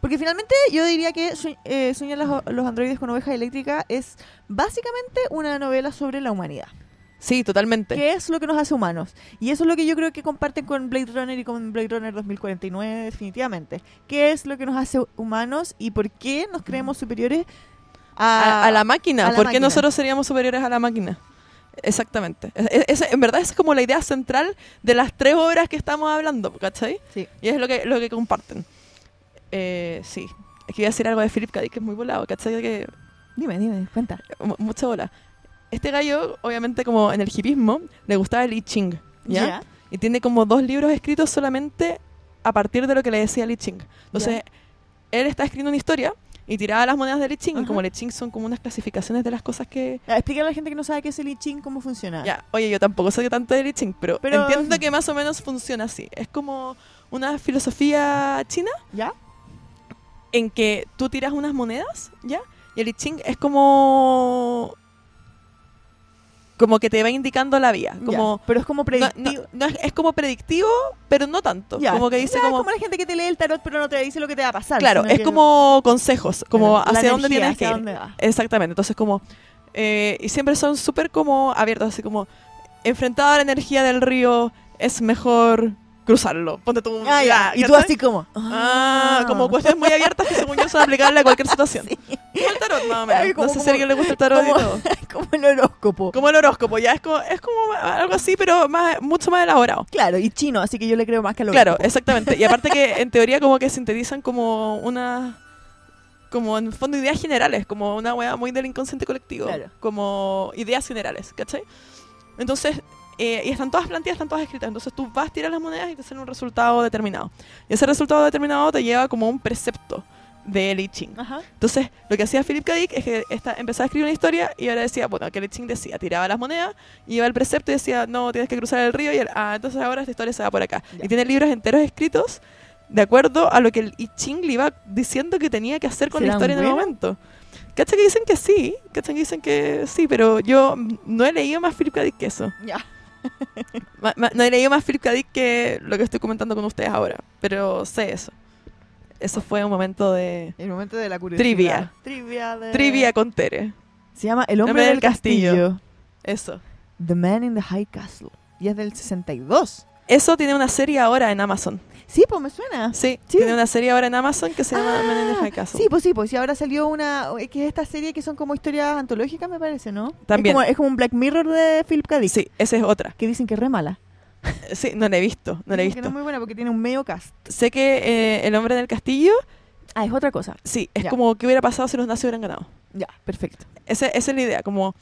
Porque finalmente yo diría que eh, Sueñan los, los androides con ovejas eléctricas es básicamente una novela sobre la humanidad. Sí, totalmente. ¿Qué es lo que nos hace humanos? Y eso es lo que yo creo que comparten con Blade Runner y con Blade Runner 2049 definitivamente. ¿Qué es lo que nos hace humanos y por qué nos creemos superiores a, a, a la máquina. a la ¿Por qué máquina. nosotros seríamos superiores a la máquina? Exactamente. Es- es- es- en verdad esa es como la idea central de las tres obras que estamos hablando, ¿cachai? Sí. Y es lo que, lo que comparten. Eh, sí. Es que a decir algo de Philip K. Dick que es muy volado, ¿cachai? Que Dime, dime, cuenta. mu- mucha bola. Este gallo, obviamente, como en el hipismo, le gustaba el I Ching, ¿ya? Y tiene como dos libros escritos solamente a partir de lo que le decía Li Ching. Entonces, él está escribiendo una historia y tiraba las monedas de Li Ching. Y como Li Ching son como unas clasificaciones de las cosas que... Explícale a la gente que no sabe qué es el I Ching, cómo funciona. Ya, oye, yo tampoco soy tanto de Li Ching, pero, Pero- entiendo que más o menos funciona así. Es como una filosofía china ¿Ya? en que tú tiras unas monedas, ¿ya? Y el I Ching es como... Como que te va indicando la vía. Como... Ya, Pero es como predictivo. no- no es, es como predictivo, pero no tanto. Ya. Como que dice Ya, como... es como la gente que te lee el tarot pero no te dice lo que te va a pasar. Claro, es como consejos, como hacia dónde tienes que ir. dónde va. Exactamente, entonces como... eh, y siempre son súper como abiertos, así como... Enfrentado a la energía del río, es mejor cruzarlo. Ponte tú. Ah, ya. Y tú así como. Ah, como cuestiones muy abiertas que según yo son aplicables a cualquier situación. <laughs> Como el tarot, más o menos. Ay, como- no sé si como- a alguien le gusta el tarot como- y todo. <laughs> como el horóscopo. Como el horóscopo, ya es como, es como algo así, pero más, mucho más elaborado. Claro, y chino, así que yo le creo más que al Claro, horóscopo. exactamente. Y aparte que en <laughs> teoría como que sintetizan como una... Como en fondo ideas generales, como una weá muy del inconsciente colectivo. Claro. Como ideas generales, ¿cachai? Entonces, eh, y están todas planteadas, están todas escritas. Entonces tú vas, tiras las monedas y te sale un resultado determinado. Y ese resultado determinado te lleva como un precepto de I Ching. Ajá. Entonces, lo que hacía Philip K. Dick es que esta, empezaba a escribir una historia y ahora decía, bueno, que el I Ching decía, tiraba las monedas, iba al precepto y decía, no, tienes que cruzar el río, y él, ah, entonces ahora esta historia se va por acá. Ya. Y tiene libros enteros escritos de acuerdo a lo que el I Ching le iba diciendo que tenía que hacer con la ¿Serán historia en el momento. ¿Cachai que dicen que sí? ¿Cachai que dicen que sí? Pero yo no he leído más Philip K. Dick que eso. Ya. <laughs> No he leído más Philip K. Dick que lo que estoy comentando con ustedes ahora. Pero sé eso. Eso fue un momento de El momento de la curiosidad. Trivia. Trivia de... trivia con Tere. Se llama El hombre, Hombre del del castillo. castillo. Eso. The Man in the High Castle. Y es del 62. Eso tiene una serie ahora en Amazon. Sí, pues me suena. Sí, Sí. tiene una serie ahora en Amazon que se llama Ah, Men in the High Castle. Sí, pues sí, pues sí, ahora salió una, eh, que es esta serie que son como historias antológicas, me parece, ¿no? También. Es como, es como un Black Mirror de Philip K. Dick, Sí, esa es otra. que dicen que es re mala. <laughs> Sí, no la he visto, no la he que visto. no es muy buena porque tiene un medio cast. Sé que eh, El hombre en el castillo, Ah, es otra cosa. sí, es Ya. como que hubiera pasado si los nazis hubieran ganado. Ya, perfecto. Ese- esa es la idea, como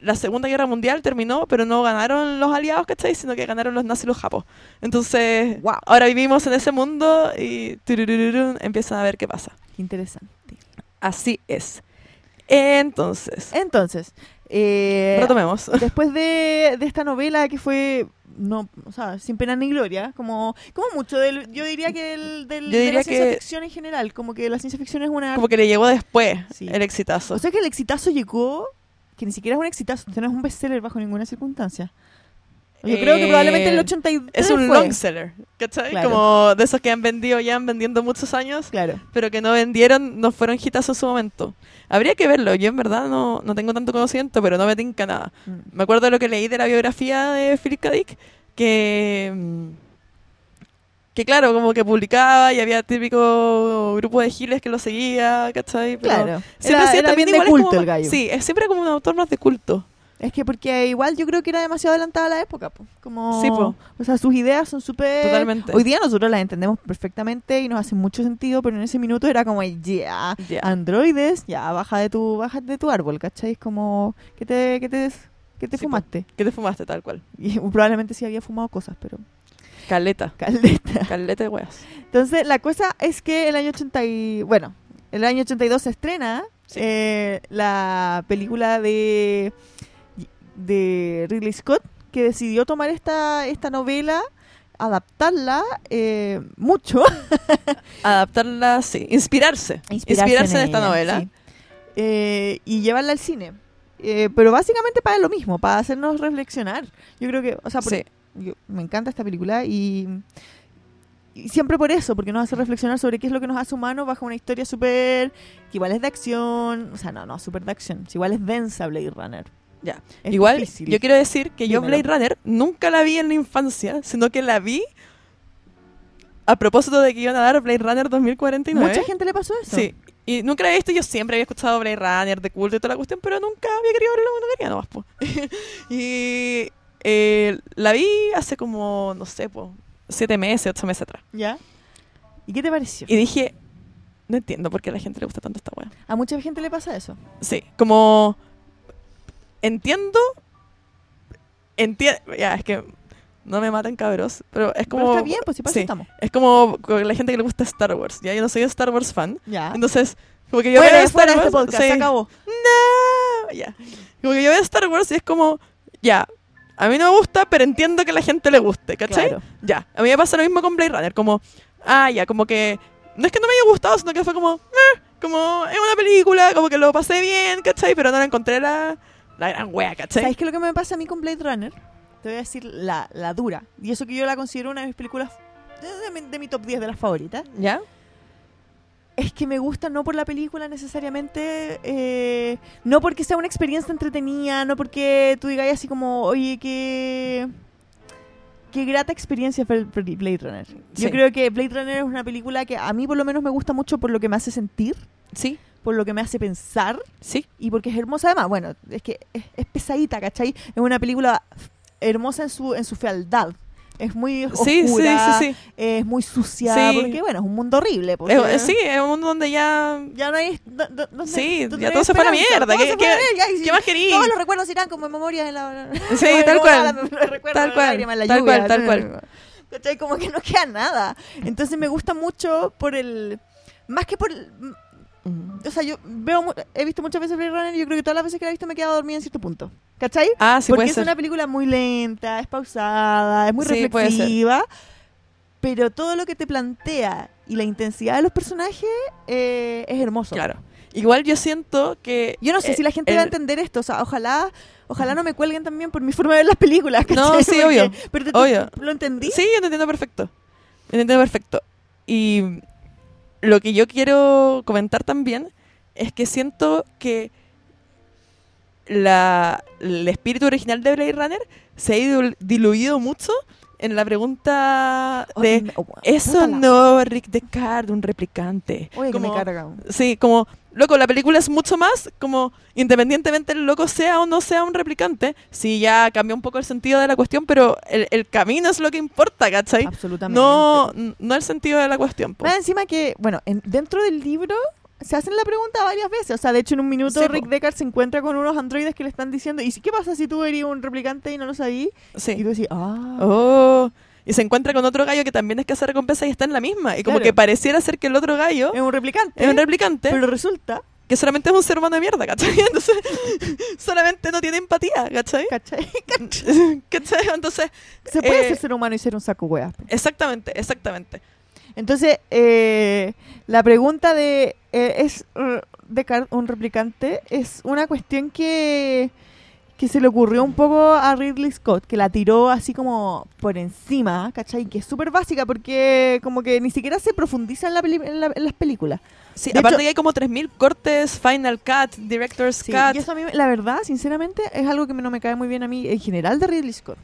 la Segunda Guerra Mundial terminó, pero no ganaron los aliados, ¿cachai? Sino que ganaron los nazis y los japos. Entonces, Wow. ahora vivimos en ese mundo y empiezan a ver qué pasa. Qué interesante. Así es. Entonces, Entonces, eh, retomemos. <laughs> después de, de esta novela que fue no o sea sin pena ni gloria como como mucho del yo diría que el del, Yo de diría la ciencia que- ficción en general como que la ciencia ficción es una Como que le llegó después Sí. el exitazo. o sea que el exitazo llegó que ni siquiera es un exitazo no es un bestseller bajo ninguna circunstancia yo creo que Eh, probablemente el 83 es un fue. long seller, ¿cachai? Claro. Como de esos que han vendido, ya han vendiendo muchos años, claro pero que no vendieron, no fueron hitazos en su momento. Habría que verlo, yo en verdad no, no tengo tanto conocimiento, pero no me tinca nada. Mm. Me acuerdo de lo que leí de la biografía de Philip K. Dick, que... Que claro, como que publicaba y había típico grupo de giles que lo seguía, ¿cachai? Pero claro Siempre era, era también bien de culto como- el gallo Sí, es siempre como un autor más de culto. es que porque igual yo creo que era demasiado adelantada a la época po. como Sí, po. o sea sus ideas son súper Totalmente. hoy día nosotros las entendemos perfectamente y nos hacen mucho sentido pero en ese minuto era como ya Ya. androides, ya baja de tu baja de tu árbol, ¿cachai? Es como que te que te que te Sí, fumaste. ¿Qué te fumaste tal cual? <laughs> Y probablemente sí había fumado cosas, pero Caleta. caleta. <laughs> Caleta de weas. Entonces, la cosa es que el año 80 y bueno, el año 82 se estrena Sí. eh, la película de de Ridley Scott que decidió tomar esta esta novela adaptarla eh, mucho <laughs> Adaptarla, sí. Inspirarse. Inspirarse, en, esta ella, novela. sí. Eh, y llevarla al cine. Eh, pero básicamente para lo mismo, para hacernos reflexionar. Yo creo que, o sea, por- Sí. Yo- me encanta esta película y, y siempre por eso, porque nos hace reflexionar sobre qué es lo que nos hace humanos bajo una historia súper, que igual es de acción, o sea, no, no, súper de acción, si igual es densa Blade Runner. Ya. Es Igual, difícil. yo quiero decir que yo. Blade Runner nunca la vi en la infancia, sino que la vi a propósito de que iban a dar Blade Runner 2049. Mucha gente le pasó eso. Sí. Y nunca la había visto, yo siempre había escuchado Blade Runner de culto y toda la cuestión, pero nunca había querido verla cuando quería nomás, po. <laughs> y eh, la vi hace como, no sé, po, siete meses, ocho meses atrás. ¿Ya? ¿Y qué te pareció? Y dije, no entiendo por qué a la gente le gusta tanto esta wea. A mucha gente le pasa eso. Sí, como entiendo, entiendo, ya, es que no me maten cabros, pero es como... Pero está bien, pues si pasa sí, estamos. Es como la gente que le gusta Star Wars, ya yo no soy Star Wars fan, Ya. entonces como que yo fuera veo Star de Wars, este podcast, sí, se acabó. no, ya, como que yo veo Star Wars y es como, ya, a mí no me gusta, pero entiendo que a la gente le guste, ¿cachai? Claro. Ya, a mí me pasa lo mismo con Blade Runner, como, ah, ya, como que, no es que no me haya gustado, sino que fue como, "Meh", como, es una película, como que lo pasé bien, ¿cachai? Pero no la encontré la, la gran wea, ¿cachai? ¿Sabes qué lo que me pasa a mí con Blade Runner? Te voy a decir la, la dura. Y eso que yo la considero una de mis películas de, de mi top 10 de las favoritas. ¿Ya? Es que me gusta no por la película necesariamente, eh, no porque sea una experiencia entretenida, no porque tú digas así como, oye, que... qué grata experiencia fue el Blade Runner. Yo creo que Blade Runner es una película que a mí por lo menos me gusta mucho por lo que me hace sentir, Sí, por lo que me hace pensar sí. y porque es hermosa además. Bueno, es que es, es pesadita, ¿cachai? Es una película hermosa en su, en su fealdad. Es muy oscura, Sí, sí, sí, sí. es muy sucia, porque bueno, es un mundo horrible. Es- sí, es un mundo donde ya... Ya no hay... no- no- no sé, Sí, ya todo se fue a la esperanza, mierda, ¿qué- qué- mierda, y ¿Qué sí, más querí? Todos los recuerdos irán como memoria en la... Sí, <laughs> tal cual. Tal cual, tal cual, tal cual. ¿Cachai? Como que no queda nada. Entonces me gusta mucho por el... Más que por... el-. O sea, yo veo, he visto muchas veces Blade Runner y yo creo que todas las veces que la he visto me he quedado dormida en cierto punto. ¿Cachai? Ah, sí Porque puede es ser. una película muy lenta, es pausada, es muy Sí, reflexiva, pero todo lo que te plantea y la intensidad de los personajes eh, es hermoso. Claro. Igual yo siento que... Yo no sé eh, si la gente el- va a entender esto, o sea, ojalá ojalá no me cuelguen también por mi forma de ver las películas. No, ¿cachai? sí, <laughs> Porque- obvio, Pero te- obvio. ¿Lo entendí? Sí, yo te entiendo perfecto. Te entiendo perfecto. Y lo que yo quiero comentar también es que siento que la, el espíritu original de Blade Runner se ha ido diluido mucho en la pregunta de oh, ¿Es o bótala. no Rick Descartes un replicante? Oye, que me Como- carga. Sí, como, loco, la película es mucho más como, independientemente el loco sea o no sea un replicante, sí ya cambió un poco el sentido de la cuestión, pero el, el camino es lo que importa, ¿cachai? Absolutamente. No, no el sentido de la cuestión. po. Más encima que, bueno, en- dentro del libro se hacen la pregunta varias veces. O sea, de hecho, en un minuto Sí. Rick Deckard se encuentra con unos androides que le están diciendo, ¿y si- qué pasa si tú eres un replicante y no lo sabías? Y Sí. tú decís, ah. Oh. Y se encuentra con otro gallo que también es hacer recompensa y está en la misma. Y como Claro. que pareciera ser que el otro gallo Es un replicante. es un replicante, Pero resulta, que solamente es un ser humano de mierda, ¿cachai? <laughs> Entonces, solamente no tiene empatía, ¿cachai? ¿cachai? <laughs> ¿Cachai? Entonces, Se puede Eh, ser ser humano y ser un saco hueá. exactamente, exactamente. Entonces, eh, la pregunta de eh, ¿es eh, Descartes un replicante? Es una cuestión que, que se le ocurrió un poco a Ridley Scott, que la tiró así como por encima, ¿cachai? Que es súper básica porque como que ni siquiera se profundiza en, la peli- en, la- en las películas. Sí, De aparte hecho- que hay como 3.000 cortes, Final Cut, Director's Sí, Cut. y eso a mí, la verdad, sinceramente, es algo que no me cae muy bien a mí en general de Ridley Scott.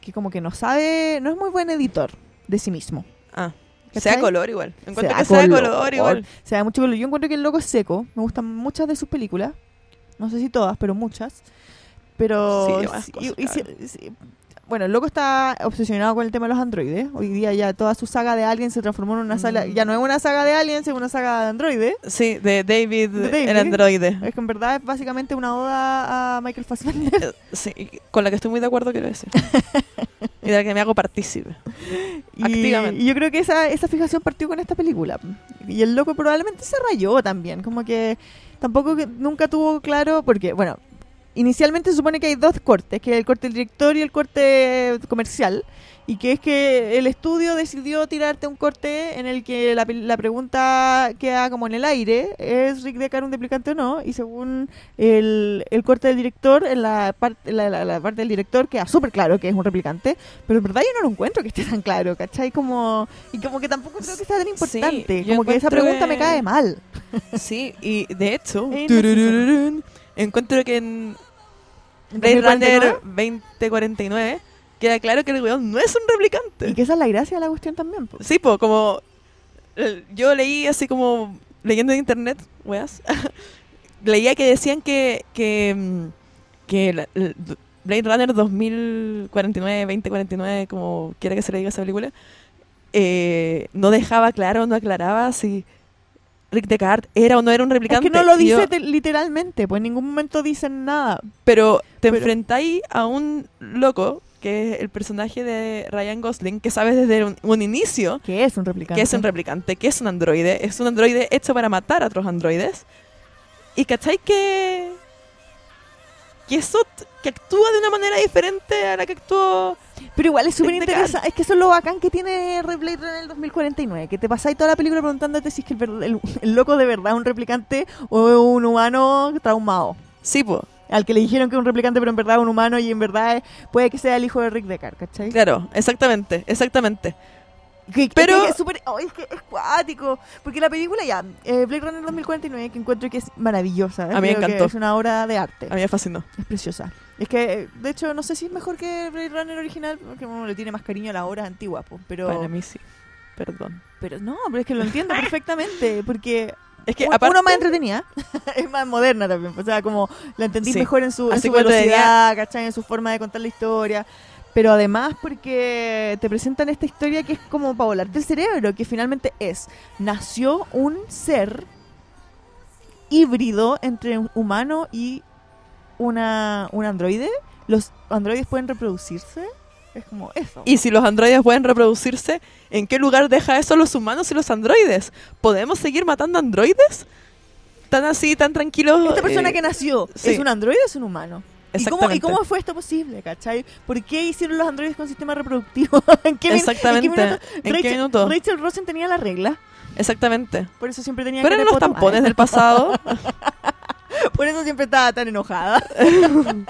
Que como que no sabe, no es muy buen editor de sí mismo. Ah, ¿Cachai? sea color igual. Encuentro Se da que sea color igual. Se da mucho color. Yo encuentro que el loco es seco. Me gustan muchas de sus películas. No sé si todas, pero muchas. Pero. Sí, más sí, cosas, y- y sí- sí. Bueno, el loco está obsesionado con el tema de los androides. Hoy día ya toda su saga de Alien se transformó en una saga. Ya no es una saga de Aliens, es una saga de androides. Sí, de David, De David. el androide. Es que en verdad es básicamente una oda a Michael Fassbender. <laughs> Eh, Sí, con la que estoy muy de acuerdo, quiero decir. <laughs> y de la que me hago partícipe. Y, Activamente. y yo creo que esa, esa fijación partió con esta película. Y el loco probablemente se rayó también. Como que tampoco que nunca tuvo claro, porque, bueno, inicialmente se supone que hay dos cortes, que es el corte del director y el corte comercial. Y que es que el estudio decidió tirarte un corte en el que la, la pregunta queda como en el aire, ¿es Rick Deckard un duplicante o no? Y según el, el corte del director, en la, parte la, la- la parte del director queda súper claro que es un replicante, pero en verdad yo no lo encuentro que esté tan claro, ¿cachai? Como, y como que tampoco creo que sea tan importante, yo como que esa pregunta me cae mal. Sí, y de hecho, <laughs> encuentro que en ¿En Blade 2049? Runner 2049 queda claro que el weón no es un replicante. Y que esa es la gracia de la cuestión también. po. Sí, pues como eh, yo leí así como leyendo en internet, weas, <laughs> leía que decían que que, mm, que la- Blade Runner 2049, 2049, como quiera que se le diga esa película, eh, no dejaba claro, no aclaraba si Rick Descartes era o no era un Es replicante. que no lo yo- dice te- literalmente, pues en ningún momento dicen nada. pero te Pero- enfrentáis a un loco, que es el personaje de Ryan Gosling, que sabes desde un, un inicio Que es un replicante. que es un replicante, que es un androide, es un androide hecho para matar a otros androides. Y cachai que. Que eso que actúa de una manera diferente a la que actuó. Pero igual es súper interesante. Es que eso es lo bacán que tiene Runner en el 2049. Que te pasáis toda la película preguntándote si es que el, el- <laughs> el loco de verdad es un replicante o es un humano traumado. Sí, po, Al que le dijeron que es un replicante, pero en verdad es un humano y en verdad es- puede que sea el hijo de Rick Deckard, ¿cachai? claro, exactamente, exactamente. Que- Pero- que es súper. oh, es que es cuático. Porque la película ya, eh, Blade Runner 2049, que encuentro que es maravillosa. A mí me encantó. Es una obra de arte. A mí me fascinó. Es preciosa. Es que, de hecho, no sé si es mejor que Blade Runner original, porque uno le tiene más cariño a las obras antiguas, po, pero... Para mí sí. Perdón. Pero no, pero es que lo entiendo <laughs> perfectamente, porque Es que aparte, uno más entretenida, <laughs> es más moderna también, o sea, como la entendí Sí. mejor en su, en su velocidad, ¿cachai? En su forma de contar la historia, pero además porque te presentan esta historia que es como para volarte el cerebro, que finalmente es, nació un ser híbrido entre un humano y una, un androide, los androides pueden reproducirse, es como eso. Y si los androides pueden reproducirse, ¿en qué lugar deja eso los humanos y los androides? ¿Podemos seguir matando androides? ¿Tan así, tan tranquilos? Esta persona eh, que nació, sí. ¿es un androide o es un humano? ¿Y cómo, ¿Y Exactamente. cómo fue esto posible, cachai? ¿Por qué hicieron los androides con sistema reproductivo? <laughs> ¿En qué, Exactamente. ¿En qué minuto? ¿En qué Rachel, minuto? Rachel Rosen tenía la regla, Exactamente. por eso siempre tenía Pero eran de los tampones Ay, del pasado. <laughs> Por eso siempre estaba tan enojada. <laughs>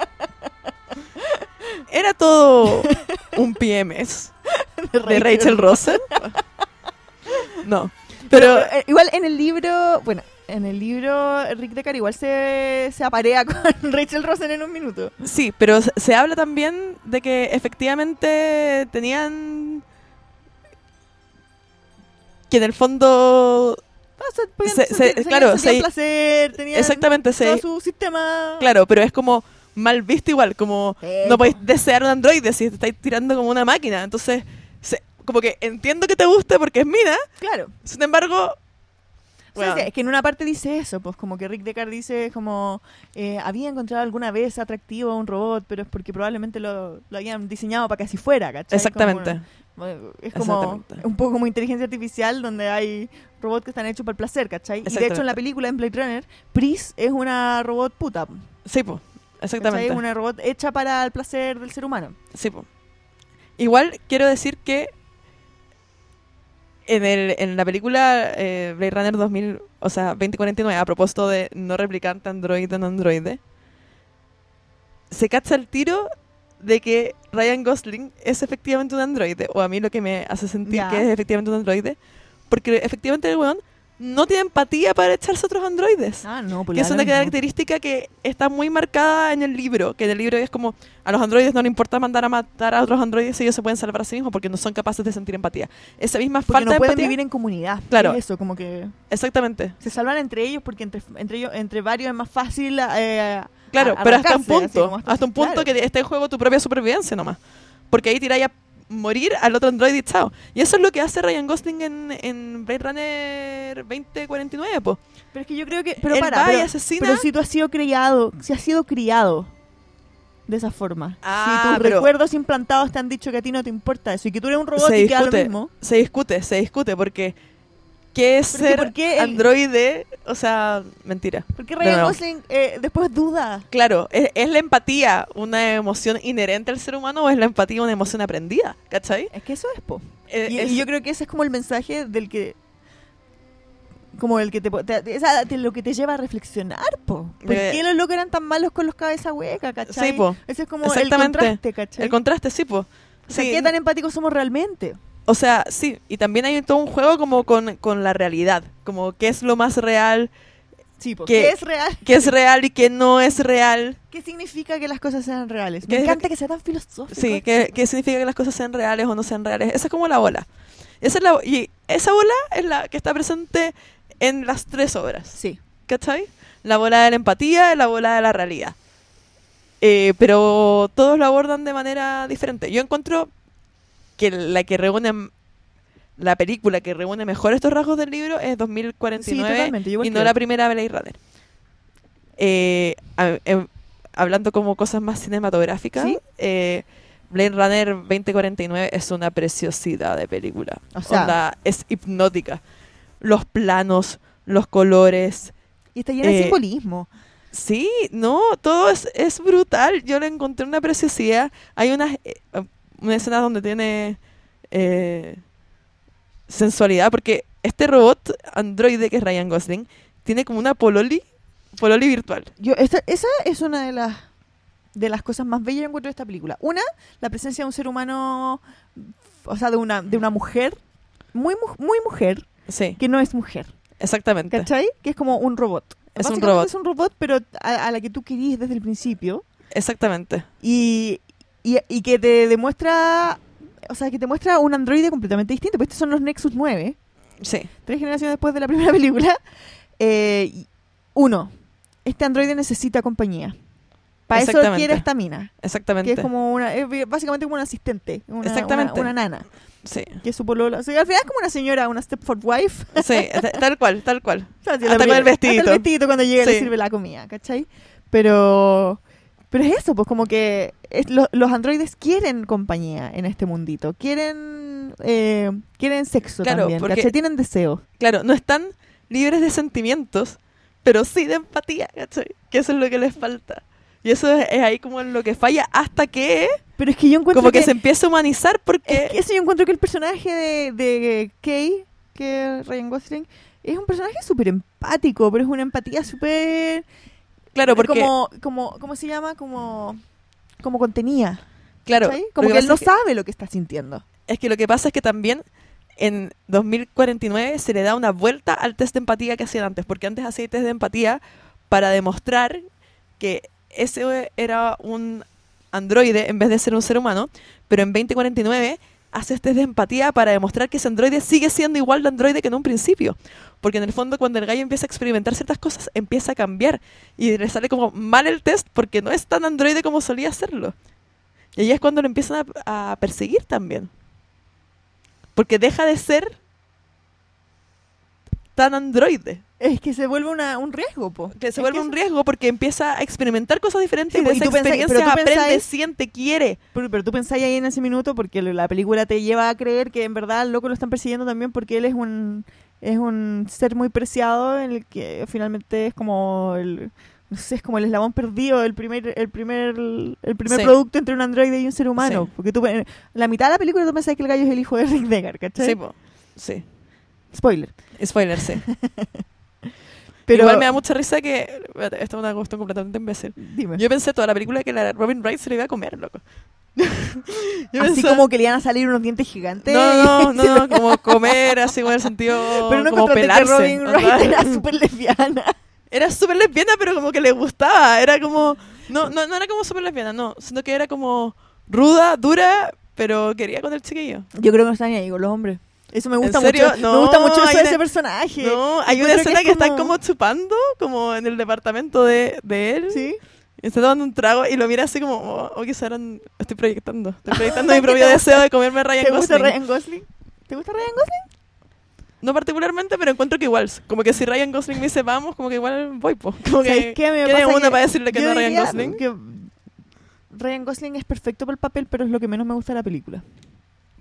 Era todo un PMS de Rachel Rosen. No. Pero Pero eh, igual en el libro, bueno, en el libro Rick Deckard igual se, se aparea <laughs> con Rachel Rosen en un minuto. sí, pero se- habla también de que efectivamente tenían que en el fondo O sea, podían Se- sentir- se- se- claro, sentían se- placer, tenían exactamente todo se su sistema. claro, pero es como mal visto igual, como no po. podéis desear un androide si te estáis tirando como una máquina, entonces se- como que entiendo que te guste porque es mina, Claro. sin embargo, bueno, sí, es que en una parte dice eso, pues como que Rick Deckard dice como eh, había encontrado alguna vez atractivo a un robot, pero es porque probablemente lo, lo habían diseñado para que así fuera, ¿cachai? exactamente. Como, es como un poco como inteligencia artificial donde hay robots que están hechos para el placer, ¿cachai? Y de hecho en la película en Blade Runner, Pris es una robot puta, Sí, pues, exactamente. Es una robot hecha para el placer del ser humano. Sí, po. Igual quiero decir que en, el, en la película eh, Blade Runner 2000, o sea, 2049, a propósito de no replicante androide en androide, se cacha el tiro de que Ryan Gosling es efectivamente un androide, o a mí lo que me hace sentir que es efectivamente un androide, porque efectivamente el weón no tiene empatía para echarse a otros androides. Ah, no, pues Que es una característica que está muy marcada en el libro, que en el libro es como a los androides no les importa mandar a matar a otros androides, ellos se pueden salvar a sí mismos porque no son capaces de sentir empatía. Esa misma Porque falta no de pueden empatía. vivir en comunidad. Claro. Es eso, como que Exactamente. se salvan entre ellos porque entre, entre ellos entre varios es más fácil eh, Claro, a- pero hasta un así punto, hasta, un punto claro. que está en juego tu propia supervivencia nomás. Porque ahí tiráis a morir al otro androide y chao. Y eso es lo que hace Ryan Gosling en, en Blade Runner 2049, po. Pero es que yo creo que pero Él para, va y pero, asesina. pero si tú has sido criado, si has sido criado de esa forma, Ah, si tus pero- recuerdos implantados te han dicho que a ti no te importa eso y que tú eres un robot y que da lo mismo, se discute, se discute, porque ¿qué es ser ¿por qué el- androide? O sea, mentira. porque De Ryan. Gosling eh, después duda. Claro, ¿es, es la empatía una emoción inherente al ser humano o es la empatía una emoción aprendida? ¿Cachai? Es que eso es po. Eh, Y, es- y yo creo que ese es como el mensaje del que como el que te, te- esa- de lo que te lleva a reflexionar, po. ¿Por Eh, qué los locos eran tan malos con los cabezas huecas, cachai? Sí, po. Ese es como el contraste, cachai? el contraste, sí, o sea, ¿qué tan empáticos somos realmente? O sea, sí, y también hay todo un juego como con, con la realidad, como qué es lo más real, Sí, po. ¿Qué- ¿Qué es real? qué es real y qué no es real. ¿Qué significa que las cosas sean reales? ¿Qué Me encanta que sea tan filosófico. Sí, qué, qué significa que las cosas sean reales o no sean reales. Esa es como la bola. Esa es la, y esa bola es la que está presente en las tres obras. Sí. ¿Cachai? La bola de la empatía y la bola de la realidad. Eh, pero todos lo abordan de manera diferente. Yo encuentro que la que reúne, la película que reúne mejor estos rasgos del libro es Sí, 2049 totalmente. yo igual y no la primera Blade Runner. Eh, a- em, hablando como cosas más cinematográficas, ¿Sí? eh, Blade Runner 2049 es una preciosidad de película. O sea- Onda, es hipnótica. Los planos, los colores. Y está llena de Eh, simbolismo. Sí, no, todo es, es brutal. Yo le encontré una preciosidad. Hay unas eh, una escena donde tiene eh, sensualidad, porque este robot androide que es Ryan Gosling tiene como una pololi, pololi virtual. Yo, esta- esa es una de las de las cosas más bellas que encuentro de esta película. Una, la presencia de un ser humano, o sea, de una, de una mujer, muy, mu- muy mujer, Sí, que no es mujer. exactamente. ¿Cachai? Que es como un robot. Es un robot. Es un robot, pero a, a la que tú querías desde el principio. Exactamente. Y, y, y que te demuestra, o sea, que te muestra un androide completamente distinto. Pues estos son los Nexus 9, Sí. tres generaciones después de la primera <laughs> película. Eh, uno, este androide necesita compañía. Para eso quiere esta mina. Exactamente. Que es como una, es básicamente como un asistente. Una, Exactamente. Una, una nana. Sí. Que es su polola. O sea, al final es como una señora, una Stepford wife. Sí, <laughs> ta- tal cual, tal cual. O sea, Hasta con el vestidito. Hasta el vestidito cuando llega le sirve la comida, ¿cachai? Pero, pero es eso, pues como que es- lo- los androides quieren compañía en este mundito. Quieren, eh, quieren sexo Claro, también, porque- ¿cachai? Tienen deseo. Claro, no están libres de sentimientos, pero sí de empatía, ¿cachai? Que eso es lo que les falta. Y eso es, es ahí como lo que falla hasta que Pero es que yo encuentro como que, que, se empieza a humanizar porque... es que eso yo encuentro que el personaje de, de Kay, que es Ryan Gosling, es un personaje súper empático, pero es una empatía súper... claro, porque... Como, como, ¿Cómo se llama? Como, como contenida. claro, Como que que él no que- sabe lo que está sintiendo. Es que lo que pasa es que también en 2049 se le da una vuelta al test de empatía que hacían antes, porque antes hacía test de empatía para demostrar que ese era un androide en vez de ser un ser humano, pero en 2049 haces test de empatía para demostrar que ese androide sigue siendo igual de androide que en un principio. Porque en el fondo cuando el gallo empieza a experimentar ciertas cosas, empieza a cambiar y le sale como mal el test porque no es tan androide como solía serlo. Y ahí es cuando lo empiezan a, a perseguir también. Porque deja de ser tan androide. Es que se vuelve una, un riesgo, po. Que se Es vuelve que un eso- riesgo porque empieza a experimentar cosas diferentes Sí, pues, y esa tú pensáis- pero experiencia tú aprende, siente, quiere. Pero, pero tú pensáis ahí en ese minuto porque la película te lleva a creer que en verdad al loco lo están persiguiendo también porque él es un es un ser muy preciado en el que finalmente es como el no sé, es como el eslabón perdido, el primer el primer el primer Sí. producto entre un androide y un ser humano, Sí. porque tú en la mitad de la película tú pensás que el gallo es el hijo de Rick Deckard, ¿cachai? Sí, po. sí. Spoiler. Spoiler, sí. <laughs> Pero Igual me da mucha risa que... Esta es una cuestión completamente imbécil. dime. Yo pensé toda la película que la Robin Wright se le iba a comer, loco. <laughs> Yo Así pensaba- como que le iban a salir unos dientes gigantes. No, no, no, no, como <laughs> comer, así como en el sentido Pero no como pelarse. que Robin. Wright era súper lesbiana. Era súper lesbiana, pero como que le gustaba. Era como. No, no, no era como súper lesbiana, no. Sino que era como ruda, dura, pero quería con el chiquillo. Yo creo que no están ahí con los hombres. Eso me gusta mucho. me No, gusta mucho eso hay de una- ese personaje. No, hay una Encuentro que escena es que, están como- chupando, como en el departamento de, de él. ¿Sí? Y está tomando un trago y lo mira así como, oh, oh, quizá eran- estoy proyectando. Estoy <laughs> proyectando mi propio deseo de comerme a Ryan ¿Te gusta Gosling. Ryan Gosling? ¿Te gusta Ryan Gosling? No particularmente, pero encuentro que igual. Como que si Ryan Gosling me dice vamos, como que igual voy, po. Como ¿Sabes que. qué? Me ¿quién es pasa uno que para decirle que no a Ryan Gosling? que Ryan Gosling es perfecto para el papel, pero es lo que menos me gusta de la película.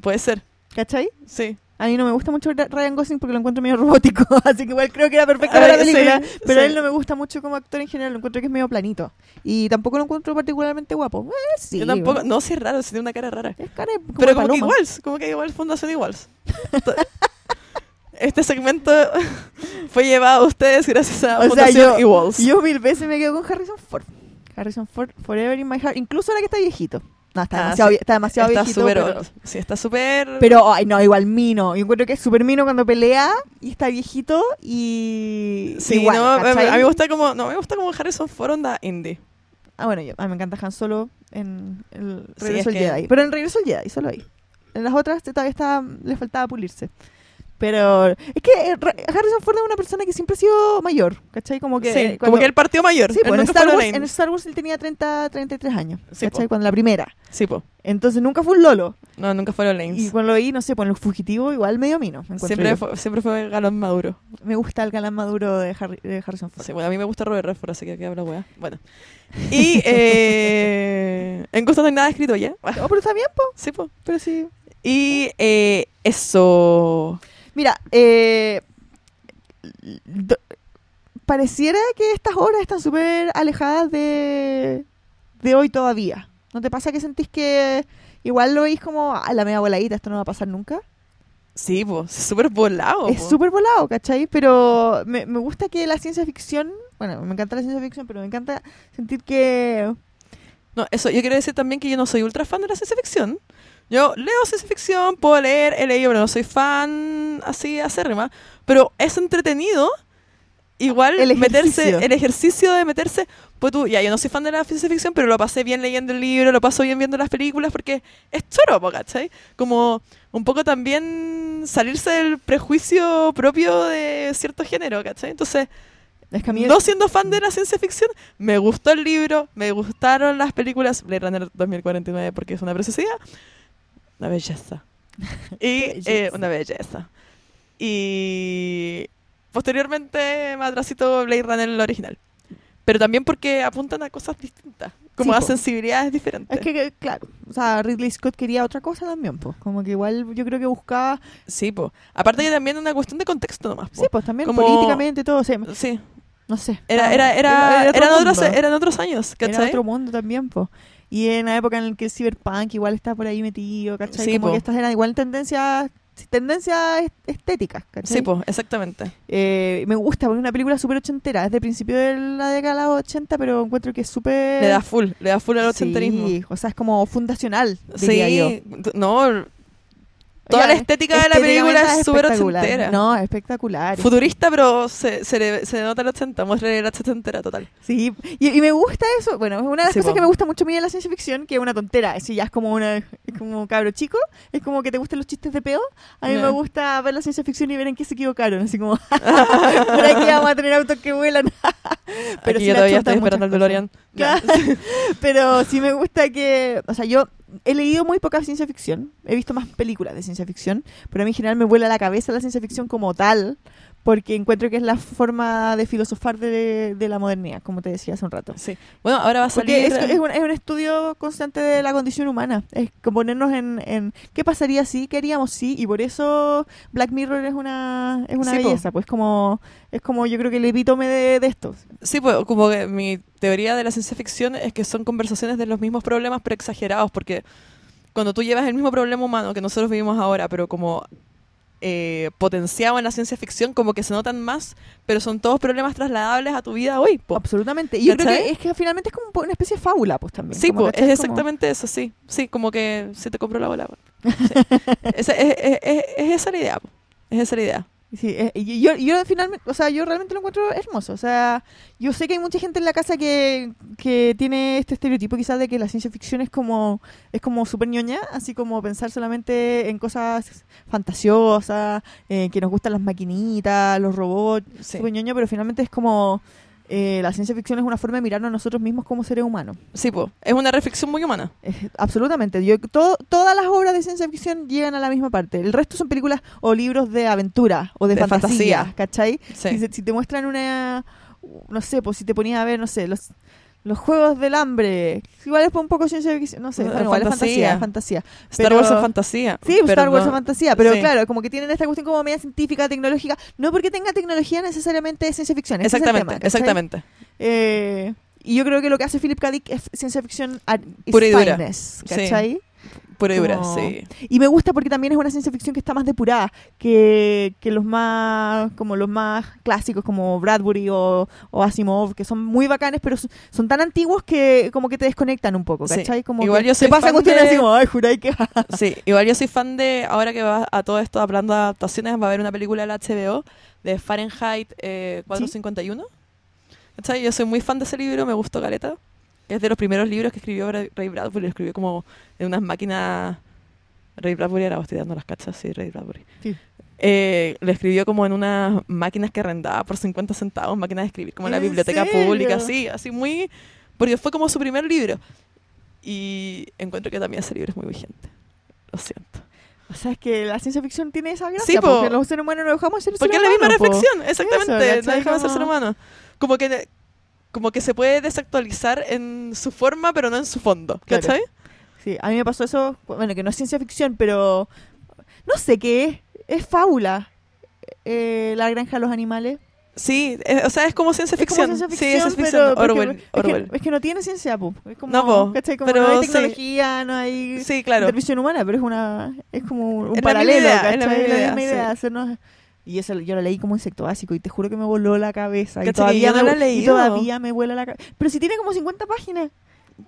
Puede ser, ¿Cachai? sí. A mí no me gusta mucho Ryan Gosling porque lo encuentro medio <laughs> robótico, así que igual creo que era perfecto A para la <laughs> sí, película, pero sí. él no me gusta mucho como actor en general, lo encuentro que es medio planito. Y tampoco lo encuentro particularmente guapo. Eh, sí. Yo tampoco. bueno. No, sí es raro, sí tiene una cara rara. Es cara como Pero como que igual, como que igual Fundación Iguals. <laughs> Este segmento fue llevado a ustedes gracias a O sea, Fundación yo, Iguals. yo mil veces me quedo con Harrison Ford. Harrison Ford, Forever in My Heart. Incluso ahora que está viejito. No, está Ah, demasiado, sí. está demasiado está viejito. pero. Sí, está súper. pero, ay, no, igual mino. Yo encuentro que es súper mino cuando pelea y está viejito y. Sí, igual, no, a, mí me gusta como. No, me gusta como Harrison Ford onda indie. Ah, bueno, yo, a mí me encanta Han Solo en el Sí, Regreso es al que- Jedi. Pero en Regreso al Jedi, solo ahí. En las otras todavía está, le faltaba pulirse. Pero es que eh, Harrison Ford es una persona que siempre ha sido mayor, ¿cachai? Como que, sí, eh, como cuando- que él partió mayor. Sí, pues en nunca Star, fue Wars, en Star Wars él tenía 30, 33 años, Sí, ¿cachai? po. Cuando la primera. Sí, po. Entonces nunca fue un Lolo. No, nunca fueron Lanes. Y cuando lo vi, no sé, pues en los fugitivos igual medio mino. me Siempre fue, siempre fue galán maduro. Me gusta el galán maduro de, Harry- de Harrison Ford. Sí, bueno, a mí me gusta Robert Redford, así que aquí habla weá. Bueno. Y <laughs> eh, en Gusto no hay nada escrito ya. Oh, pero está bien, po. Sí, po. Pero sí. Y eh, eso. Mira, eh, do- pareciera que estas obras están súper alejadas de, de hoy todavía. ¿No te pasa que sentís que igual lo veis como, a la media voladita, esto no va a pasar nunca? Sí, pues, es súper volado. es súper volado, ¿cachai? Pero me, me gusta que la ciencia ficción, bueno, me encanta la ciencia ficción, pero me encanta sentir que... No, eso, yo quiero decir también que yo no soy ultra fan de la ciencia ficción. Yo leo ciencia ficción, puedo leer, he leído, pero no soy fan así acérrima. Pero es entretenido igual El meterse, el ejercicio de meterse, pues tú, ya yo no soy fan de la ciencia ficción, pero lo pasé bien leyendo el libro, lo paso bien viendo las películas, porque es choro, ¿cachai? Como un poco también salirse del prejuicio propio de cierto género, ¿cachai? Entonces, Es que a mí no siendo fan de la ciencia ficción, me gustó el libro, me gustaron las películas, Blade Runner 2049 porque es una preciosidad, una belleza. <laughs> Y eh, Belleza. una belleza. Y posteriormente me atrasito Blade Runner el original. Pero también porque apuntan a cosas distintas, como Sí, a po. sensibilidades diferentes. Es que, que, claro, o sea, Ridley Scott quería otra cosa también, pues. Como que igual yo creo que buscaba. Sí, po. Aparte que también una cuestión de contexto nomás. po. Sí, pues también Como- políticamente todo. O sea, Sí. no sé. Era, era, era, otro eran, otros, mundo. eran otros años, Era ¿cachai? otro mundo también, pues. Y en la época en la que el cyberpunk igual está por ahí metido, ¿cachai? Sí, como po. que estas eran igual tendencias tendencias est- estéticas, ¿cachai? Sí, pues, exactamente. Eh, me gusta, porque es una película súper ochentera, es de principio de la década de los 80, pero encuentro que es súper... Le da full, le da full al ochenterismo. Sí, o sea, es como fundacional, diría Sí, yo. no, toda Oiga, la estética de la película es súper ochentera. No, es espectacular. Futurista, pero se, se, le- se nota el 80, muestra la ochentera total. Sí, y, y me gusta eso. Bueno, es una de las Sí, cosas po. que me gusta mucho a mí de la ciencia ficción, que es una tontera. Si ya es como una es como cabro chico, es como que te gustan los chistes de peo. A mí me gusta ver la ciencia ficción y ver en qué se equivocaron. Así como, <laughs> por aquí vamos a tener autos que vuelan. Pero Aquí sí yo todavía estoy esperando el muchas DeLorean. Claro. <laughs> Pero sí me gusta que, o sea, yo he leído muy poca ciencia ficción, he visto más películas de ciencia ficción, pero a mí en general me vuela la cabeza la ciencia ficción como tal, porque encuentro que es la forma de filosofar de, de la modernidad, como te decía hace un rato. Sí. Bueno, ahora va a Porque salir... es, es un, es un estudio constante de la condición humana. Es ponernos en, en qué pasaría si, qué haríamos si, y por eso Black Mirror es una, es una Sí, po. belleza. Pues como, es como yo creo que el epítome de, de esto. Sí, pues como que mi teoría de la ciencia ficción es que son conversaciones de los mismos problemas pero exagerados, porque cuando tú llevas el mismo problema humano que nosotros vivimos ahora, pero como eh, potenciado en la ciencia ficción, como que se notan más, pero son todos problemas trasladables a tu vida hoy. po. Absolutamente. Y yo creo que es que finalmente es como una especie de fábula, pues también. Sí, como, pues, es Como- exactamente eso, sí. Sí, como que se te compró la bola. po. <laughs> Sí. Esa- es, es- es- es esa la idea. po. Es esa la idea. Sí, eh, y yo, yo finalmente, o sea, yo realmente lo encuentro hermoso. O sea, yo sé que hay mucha gente en la casa que, que tiene este estereotipo quizás de que la ciencia ficción es como es como súper ñoña, así como pensar solamente en cosas fantasiosas, eh, que nos gustan las maquinitas, los robots, Sí. súper ñoño, pero finalmente es como eh, la ciencia ficción es una forma de mirarnos a nosotros mismos como seres humanos. Sí, pues, es una reflexión muy humana. Eh, absolutamente. Yo, todo, todas las obras de ciencia ficción llegan a la misma parte. El resto son películas o libros de aventura o de, De fantasía, fantasía. ¿cachai? Sí. Si, te muestran una, no sé, pues si te ponías a ver, no sé, los, los juegos del hambre, igual es un poco ciencia ficción, no sé, Eh, bueno, igual es fantasía. fantasía, fantasía. Star pero- Wars es fantasía. Sí, pero Star Wars no- es fantasía, pero sí. claro, como que tienen esta cuestión como media científica, tecnológica, no porque tenga tecnología necesariamente es ciencia ficción. Exactamente, tema, exactamente. Eh, y yo creo que lo que hace Philip K. Dick es ciencia ficción at its Pura y dura. finest. ¿cachai? Dura, Como- sí. Y me gusta porque también es una ciencia ficción que está más depurada que, que los más como los más clásicos como Bradbury o, o Asimov, que son muy bacanes, pero son, son tan antiguos que como que te desconectan un poco, Sí. ¿cachai? Como Igual que yo soy te pasa fan cuestiones de- así como, ay, juráis que... <laughs> Sí, igual yo soy fan de, ahora que va a todo esto hablando de adaptaciones, va a haber una película de la HBO de Fahrenheit eh, 451. ¿Cachai? Yo soy muy fan de ese libro, me gustó Caleta. Es de los primeros libros que escribió Ray Bradbury, lo escribió como en unas máquinas... Ray Bradbury, ahora estoy dando las cachas, sí, Ray Bradbury. Sí. Eh, lo escribió como en unas máquinas que arrendaba por 50 centavos, máquinas de escribir, como en la ¿En biblioteca serio? pública, así, así muy... Porque fue como su primer libro. Y encuentro que también ese libro es muy vigente. Lo siento. O sea, es que la ciencia ficción tiene esa gracia, Sí, po. porque los seres humanos no dejamos de ser Porque es la misma po. reflexión, exactamente. Eso, no ¿cachai? deja de ser Como- ser humano. Como que, como que se puede desactualizar en su forma, pero no en su fondo. Claro. ¿Cachai? Sí, a mí me pasó eso, bueno, que no es ciencia ficción, pero no sé qué es, es fábula. Eh, la granja de los animales. Sí, eh, o sea, es como ciencia Es como ficción. ciencia sí, ficción, ciencia ficción. Orwell. es que- Orwell. Es, que, no tiene ciencia, po. Es como, No, po, ¿cachai? Como pero no hay sí. tecnología, no hay Sí, claro. intervención humana, pero es una es como un Es la misma paralelo, idea, ¿cachai? es la misma idea, idea, sí. hacernos- Y eso yo lo leí como insecto básico y te juro que me voló la cabeza. Y todavía, no me, la leído. todavía me vuela la cabeza. Pero si tiene como 50 páginas.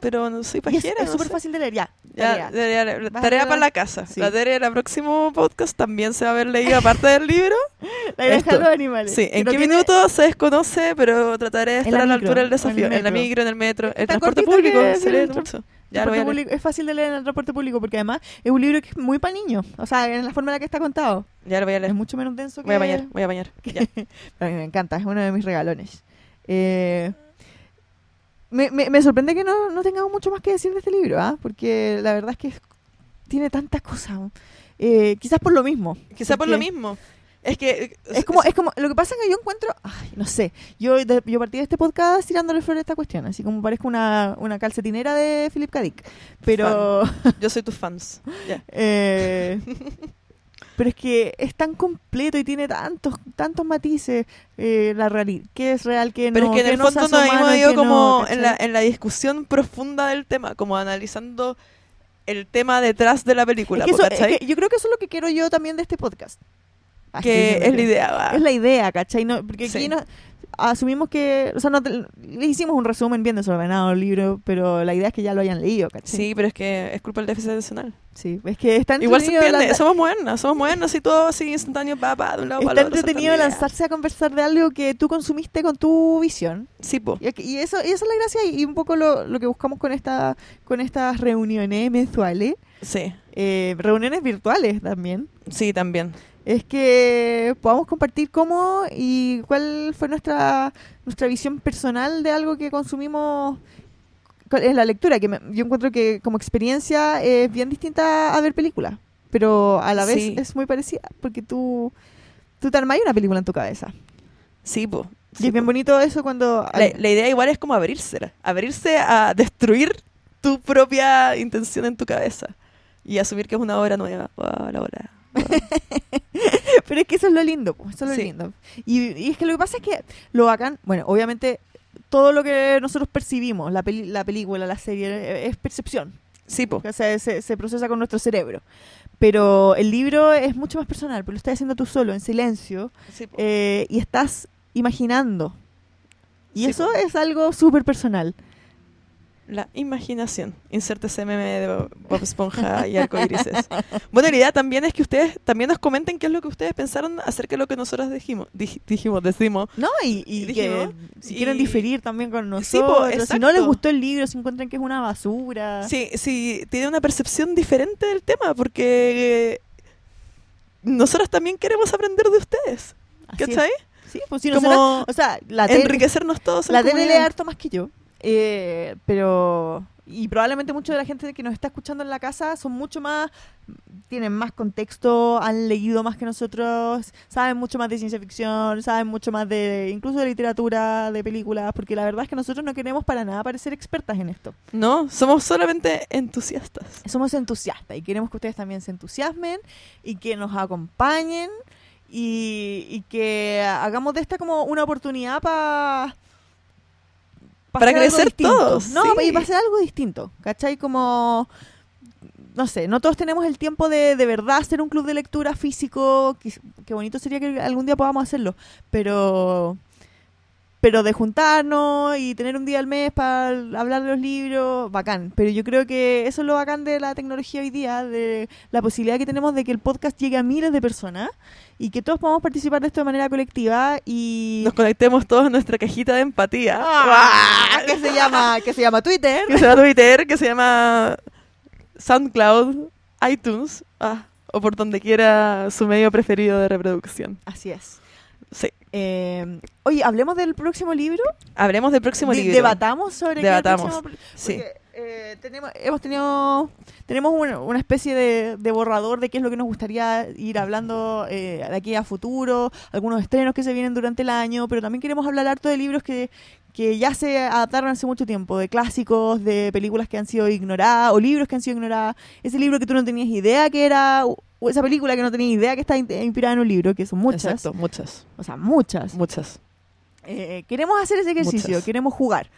Pero no soy Y es pajera. no súper fácil de leer, ya. Ya, Tarea. tarea, Vas a tarea para la casa. Sí. La tarea del próximo podcast también se va a haber leído aparte del libro. <laughs> La granja de los animales. Sí, ¿en no qué tiene- minuto se desconoce? Pero trataré de estar la a la micro, altura del el desafío. En la metro. micro, en el metro, el Está transporte cortito público. Se lee el mucho. Público- es fácil de leer en el transporte público porque además es un libro que es muy para niños. O sea, en la forma en la que está contado. Ya lo voy a Es leer. mucho menos denso que... Voy a bañar, voy a bañar. Ya. <laughs> A mí me encanta, es uno de mis regalones. Eh, me, me- me sorprende que no, no tengamos mucho más que decir de este libro, ¿ah? Porque la verdad es que es- tiene tantas cosas. Eh, quizás por lo mismo. Quizá por lo mismo. Es que. Es como, es como, lo que pasa es que yo encuentro, ay, no sé, yo, de- yo partí de este podcast tirándole flores a esta cuestión, así como parezco una, una calcetinera de Philip K. Dick. Pero, <laughs> Yo soy tus fans. Ya. eh, pero es que es tan completo y tiene tantos, tantos matices, eh, la realidad, qué es real, qué no, Pero es que en el fondo nos hemos ido como no, en, la, en la discusión profunda del tema, como analizando el tema detrás de la película. Es que eso- es yo creo que eso es lo que quiero yo también de este podcast. Que es la idea. va. Es la idea, ¿cachai? No, porque aquí no- asumimos que, o sea, no te- le hicimos un resumen bien desordenado al libro, pero la idea es que ya lo hayan leído, ¿cachai? Sí, pero es que es culpa del déficit atencional. Sí, es que está Igual se entiende, somos modernas, somos modernas y todo así instantáneo, pa, pa, de un lado para el otro. entretenido lanzarse a conversar de algo que tú consumiste con tu visión. Sí, po. Y, y eso, y esa es la gracia y un poco lo, lo que buscamos con esta con estas reuniones mensuales, Sí, eh, reuniones virtuales también. sí, también. Es que podamos compartir cómo y cuál fue nuestra nuestra visión personal de algo que consumimos con- en la lectura, que me- yo encuentro que como experiencia es bien distinta a ver películas, pero a la vez Sí. es muy parecida, porque tú, tú te armas una película en tu cabeza. Sí, po. y Sí, es bien bonito eso cuando... La, la idea igual es como abrirse, abrirse a destruir tu propia intención en tu cabeza y asumir que es una obra nueva. Wow, la obra. <laughs> Pero es que eso es lo lindo, eso es lo Sí. lindo. Y, y es que lo que pasa es que lo bacán, bueno, obviamente todo lo que nosotros percibimos, la, peli- la película, la serie, eh, es percepción. Sí, po. O sea, se, se procesa con nuestro cerebro. Pero el libro es mucho más personal, porque lo estás haciendo tú solo, en silencio, Sí, eh, y estás imaginando. Y Sí, eso po. es algo súper personal. La imaginación. Inserte ese meme de Bob Esponja y arcoírises. Bueno, la idea también es que ustedes también nos comenten qué es lo que ustedes pensaron acerca de lo que nosotros dijimos. Dij- dijimos, decimos. ¿No? Y, y que dijimos, si y- quieren diferir también con Sí, po, nosotros, si no les gustó el libro, si encuentran que es una basura. Sí, sí, tiene una percepción diferente del tema, porque eh, nosotros también queremos aprender de ustedes. ¿Cachai? Sí, pues si Como nosotros- o sea, la Enriquecernos todos en la tele lee comunidad. harto más que yo, eh, pero y probablemente mucha de la gente que nos está escuchando en la casa son mucho más tienen más contexto, han leído más que nosotros, saben mucho más de ciencia ficción, saben mucho más de incluso de literatura, de películas, porque la verdad es que nosotros no queremos para nada parecer expertas en esto. No, somos solamente entusiastas. Somos entusiastas y queremos que ustedes también se entusiasmen y que nos acompañen y, y que hagamos de esta como una oportunidad pa- pa Para crecer todos, No, sí. y para hacer algo distinto, ¿cachai? Como, no sé, no todos tenemos el tiempo de de verdad hacer un club de lectura físico, qué, qué bonito sería que algún día podamos hacerlo, pero pero de juntarnos y tener un día al mes para hablar de los libros, bacán. Pero yo creo que eso es lo bacán de la tecnología hoy día, de la posibilidad que tenemos de que el podcast llegue a miles de personas y que todos podamos participar de esto de manera colectiva y Nos conectemos todos a nuestra cajita de empatía. ¡Ah! que se llama que se llama Twitter. que se llama Twitter, que se llama SoundCloud, iTunes, ah, o por donde quiera su medio preferido de reproducción. Así es. Sí. Eh, oye, hablemos del próximo libro. Hablemos del próximo De- libro. Debatamos sobre qué Debatamos. próximo pr- Sí. porque, eh, tenemos, hemos tenido tenemos una, una especie de, de borrador de qué es lo que nos gustaría ir hablando eh, de aquí a futuro, algunos estrenos que se vienen durante el año, pero también queremos hablar harto de libros que, que ya se adaptaron hace mucho tiempo, de clásicos, de películas que han sido ignoradas o libros que han sido ignoradas. Ese libro que tú no tenías idea que era, o esa película que no tenías idea que está in- inspirada en un libro, que son muchas, Exacto, muchas, o sea, muchas. muchas, Eh, queremos hacer ese ejercicio, Muchas. queremos jugar.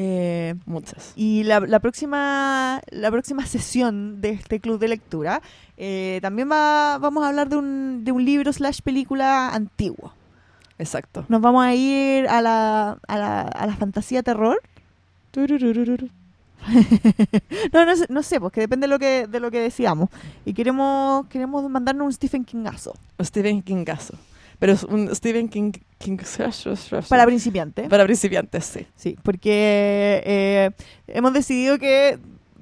Eh, muchas. y la, la próxima la próxima <laughs> sesión de este club de lectura eh, también va, vamos a hablar de un, de un libro slash película antiguo. Exacto. Nos vamos a ir a la, a la, a la fantasía terror. <laughs> No, no, sé- no sé, pues que depende de lo que, de lo que decíamos. Y queremos, queremos mandarnos un Stephen Kingazo Stephen Kingazo. Pero es un Stephen King... King <laughs> para principiantes. para principiantes, sí. Sí, porque eh, hemos decidido que,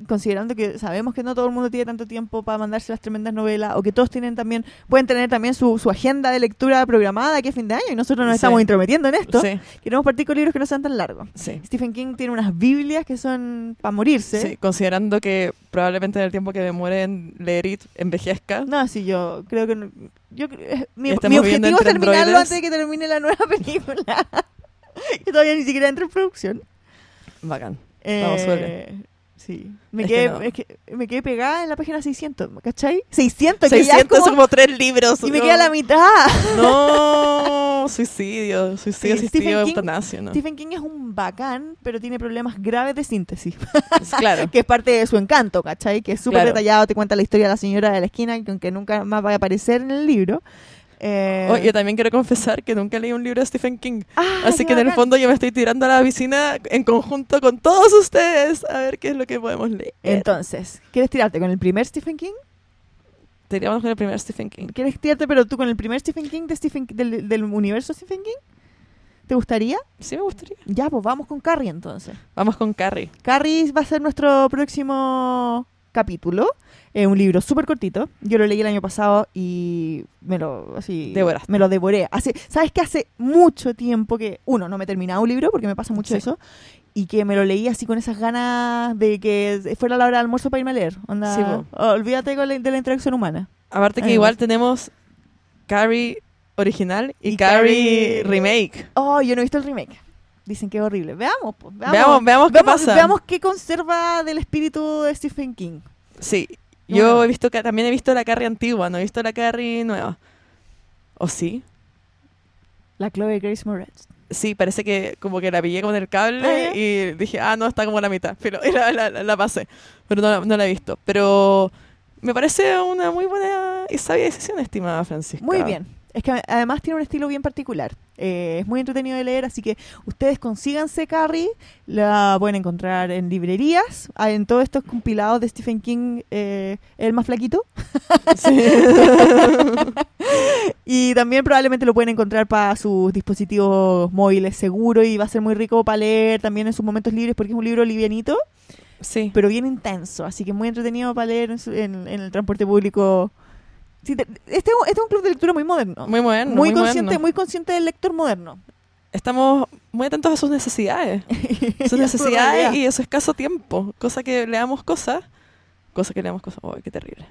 considerando que sabemos que no todo el mundo tiene tanto tiempo para mandarse las tremendas novelas, o que todos tienen también, pueden tener también su, su agenda de lectura programada aquí a fin de año, y nosotros nos Sí. estamos intrometiendo en esto, Sí, queremos partir con libros que no sean tan largos. sí. Stephen King tiene unas Biblias que son para morirse. Sí, considerando que probablemente en el tiempo que demore en leer It envejezca. No, sí, yo creo que... yo, eh, mi, mi objetivo es terminarlo antes de que termine la nueva <laughs> película. que todavía ni siquiera entra en producción. Bacán. Eh, Vamos, suele. Sí. Me Es quedé, que no. es que me quedé pegada en la página 600, ¿cachai? 600, que ya es 600 son como- como tres libros. Y me no. queda la mitad. No, <laughs> <laughs> suicidio, suicidio Sí, asistido, Stephen King- eutanasia, ¿no? Stephen King es un bacán, pero tiene problemas graves de síntesis. Claro. <laughs> que es parte de su encanto, ¿cachai? Que es súper Claro. detallado, te cuenta la historia de la señora de la esquina, que aunque nunca más va a aparecer en el libro. Eh, Oh, yo también quiero confesar que nunca leí un libro de Stephen King. ah, Así que en el fondo yo me estoy tirando a la piscina en conjunto con todos ustedes a ver qué es lo que podemos leer. Entonces, ¿quieres tirarte con el primer Stephen King? Teníamos con el primer Stephen King. ¿Quieres tirarte pero tú con el primer Stephen King de Stephen, del, del universo Stephen King? ¿Te gustaría? Sí me gustaría. Ya, pues vamos con Carrie entonces. Vamos con Carrie. Carrie va a ser nuestro próximo capítulo. Es un libro súper cortito. Yo lo leí el año pasado y me lo así Devoraste. me lo devoré. Hace, ¿Sabes que hace mucho tiempo que uno no me he terminado un libro porque me pasa mucho Sí. eso y que me lo leí así con esas ganas de que fuera la hora de almuerzo para irme a leer. Onda, Sí, po. olvídate de la interacción humana. Aparte que Ay, igual tenemos Carrie original y, Y Carrie Carrie- remake. Oh, yo no he visto el remake. Dicen que es horrible. Veamos, pues, veamos. Veamos, veamos qué Veamos, pasa. veamos qué conserva del espíritu de Stephen King. Sí. Yo no. he visto que también he visto la Carrie antigua, no he visto la Carrie nueva. ¿O sí? La Chloe Grace Moretz. Sí, parece que como que la pillé con el cable Ah, y dije, ah, no, está como la mitad. Pero <laughs> y la, la- la pasé. Pero no, no la he visto. Pero me parece una muy buena y sabia decisión, estimada Francisca. Muy bien. Es que además tiene un estilo bien particular. Eh, es muy entretenido de leer, así que ustedes consíganse Carrie. La pueden encontrar en librerías. ah, En todos estos compilados de Stephen King, eh, el más flaquito. Sí. <laughs> Y también probablemente lo pueden encontrar para sus dispositivos móviles seguro y va a ser muy rico para leer también en sus momentos libres porque es un libro livianito, sí. pero bien intenso. Así que muy entretenido para leer en, su- en- en el transporte público. Te- este, es un- este es un club de lectura muy moderno. Muy moderno. muy, Muy, consciente, moderno. muy consciente del lector moderno. Estamos muy atentos a sus necesidades. <laughs> Sus su necesidades y a su escaso tiempo. Cosa que leamos cosas. Cosa que leamos cosas. ¡Uy, qué terrible!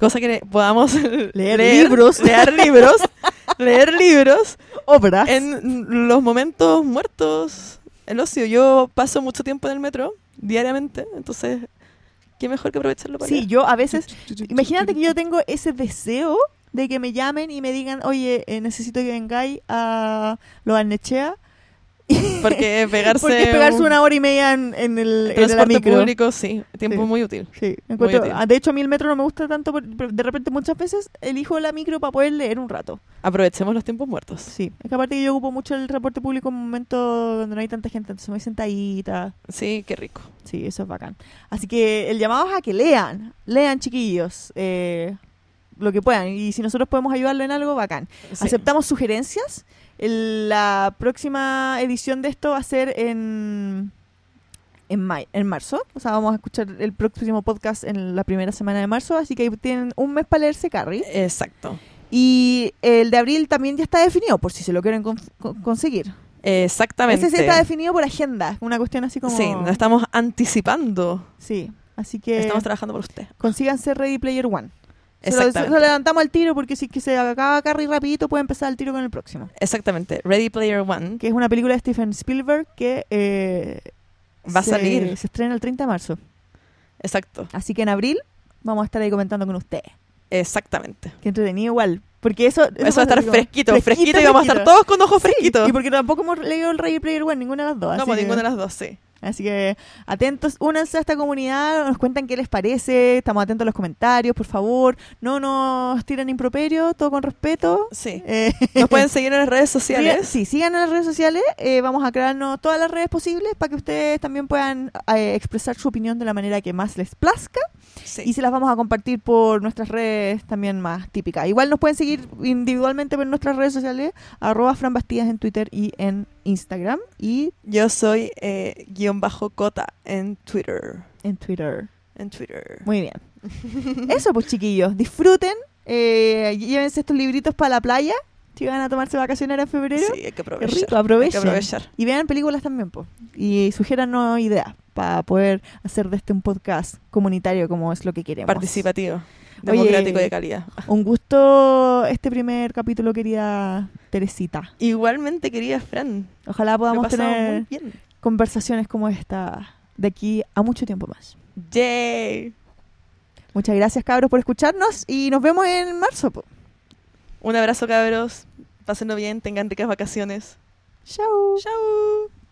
Cosa que le- podamos <laughs> leer, libros. Leer libros. <laughs> leer libros Obras. en los momentos muertos. El ocio. Yo paso mucho tiempo en el metro diariamente. Entonces, qué mejor que aprovecharlo para Sí, yo a veces, <laughs> imagínate que yo tengo ese deseo de que me llamen y me digan, oye, eh, necesito que vengáis a lo Arnechea. <laughs> Porque pegarse. Porque pegarse un una hora y media en, en el, en transporte micro. público, sí. Tiempo Sí. muy útil. Sí, encuentro- útil. ah, de hecho a mí el metro no me gusta tanto, pero de repente muchas veces elijo la micro para poder leer un rato. Aprovechemos los tiempos muertos. Sí, es que aparte yo ocupo mucho el transporte público en un momento donde no hay tanta gente, entonces me voy sentadita. Sí, qué rico. Sí, eso es bacán. Así que el llamado es a que lean, lean chiquillos, eh, lo que puedan. Y si nosotros podemos ayudarle en algo, bacán. Sí. Aceptamos sugerencias. El- la próxima edición de esto va a ser en en, may- en marzo. O sea, vamos a escuchar el próximo podcast en la primera semana de marzo. Así que ahí tienen un mes para leerse Carrie. Exacto. Y el de abril también ya está definido, por si se lo quieren con- con- conseguir. Exactamente. Ese sí está definido por agenda. Una cuestión así como. Sí, nos estamos anticipando. Sí, así que Estamos trabajando por usted. consíganse Ready Player One. Exactamente. lo levantamos al tiro porque si que se acaba Carrie rapidito puede empezar el tiro con el próximo. Exactamente. Ready Player One. Que es una película de Steven Spielberg que eh, Va a se- salir. Se estrena el 30 de marzo. Exacto. Así que en abril vamos a estar ahí comentando con ustedes. Exactamente. Que entretenido igual. Porque eso, Eso va a estar como fresquito, fresquito, y vamos a estar fresquito. todos con ojos Sí, fresquitos. y porque tampoco hemos leído el Ready Player One, ninguna de las dos. no, así pues que- ninguna de las dos, sí. Así que atentos, únanse a esta comunidad, nos cuentan qué les parece, estamos atentos a los comentarios, por favor. No nos tiren improperio, todo con respeto. Sí. Eh, Nos pueden <laughs> seguir en las redes sociales. sí, sigan en las redes sociales. eh, vamos a crearnos todas las redes posibles para que ustedes también puedan eh, expresar su opinión de la manera que más les plazca. Sí. Y se las vamos a compartir por nuestras redes también más típicas. Igual nos pueden seguir individualmente por nuestras redes sociales, arroba Fran Bastías en Twitter y en Instagram y Yo soy eh, guion bajo cota en Twitter. en Twitter. En Twitter. Muy bien. Eso pues chiquillos, disfruten, eh, llévense estos libritos para la playa, si van a tomarse vacaciones ahora en febrero. Sí, hay que Qué aprovechar. rico, Hay que aprovechen. aprovechar. Y vean películas también, pues. Y sugiéranos ideas para poder hacer de este un podcast comunitario como es lo que queremos. Participativo. Democrático de calidad. Un gusto este primer capítulo, querida Teresita. Igualmente, querida Fran. Ojalá podamos tener conversaciones como esta de aquí a mucho tiempo más. Yay. Muchas gracias, cabros, por escucharnos y nos vemos en marzo. po. Un abrazo, cabros. Pásenlo bien, tengan ricas vacaciones. Chao. Chao.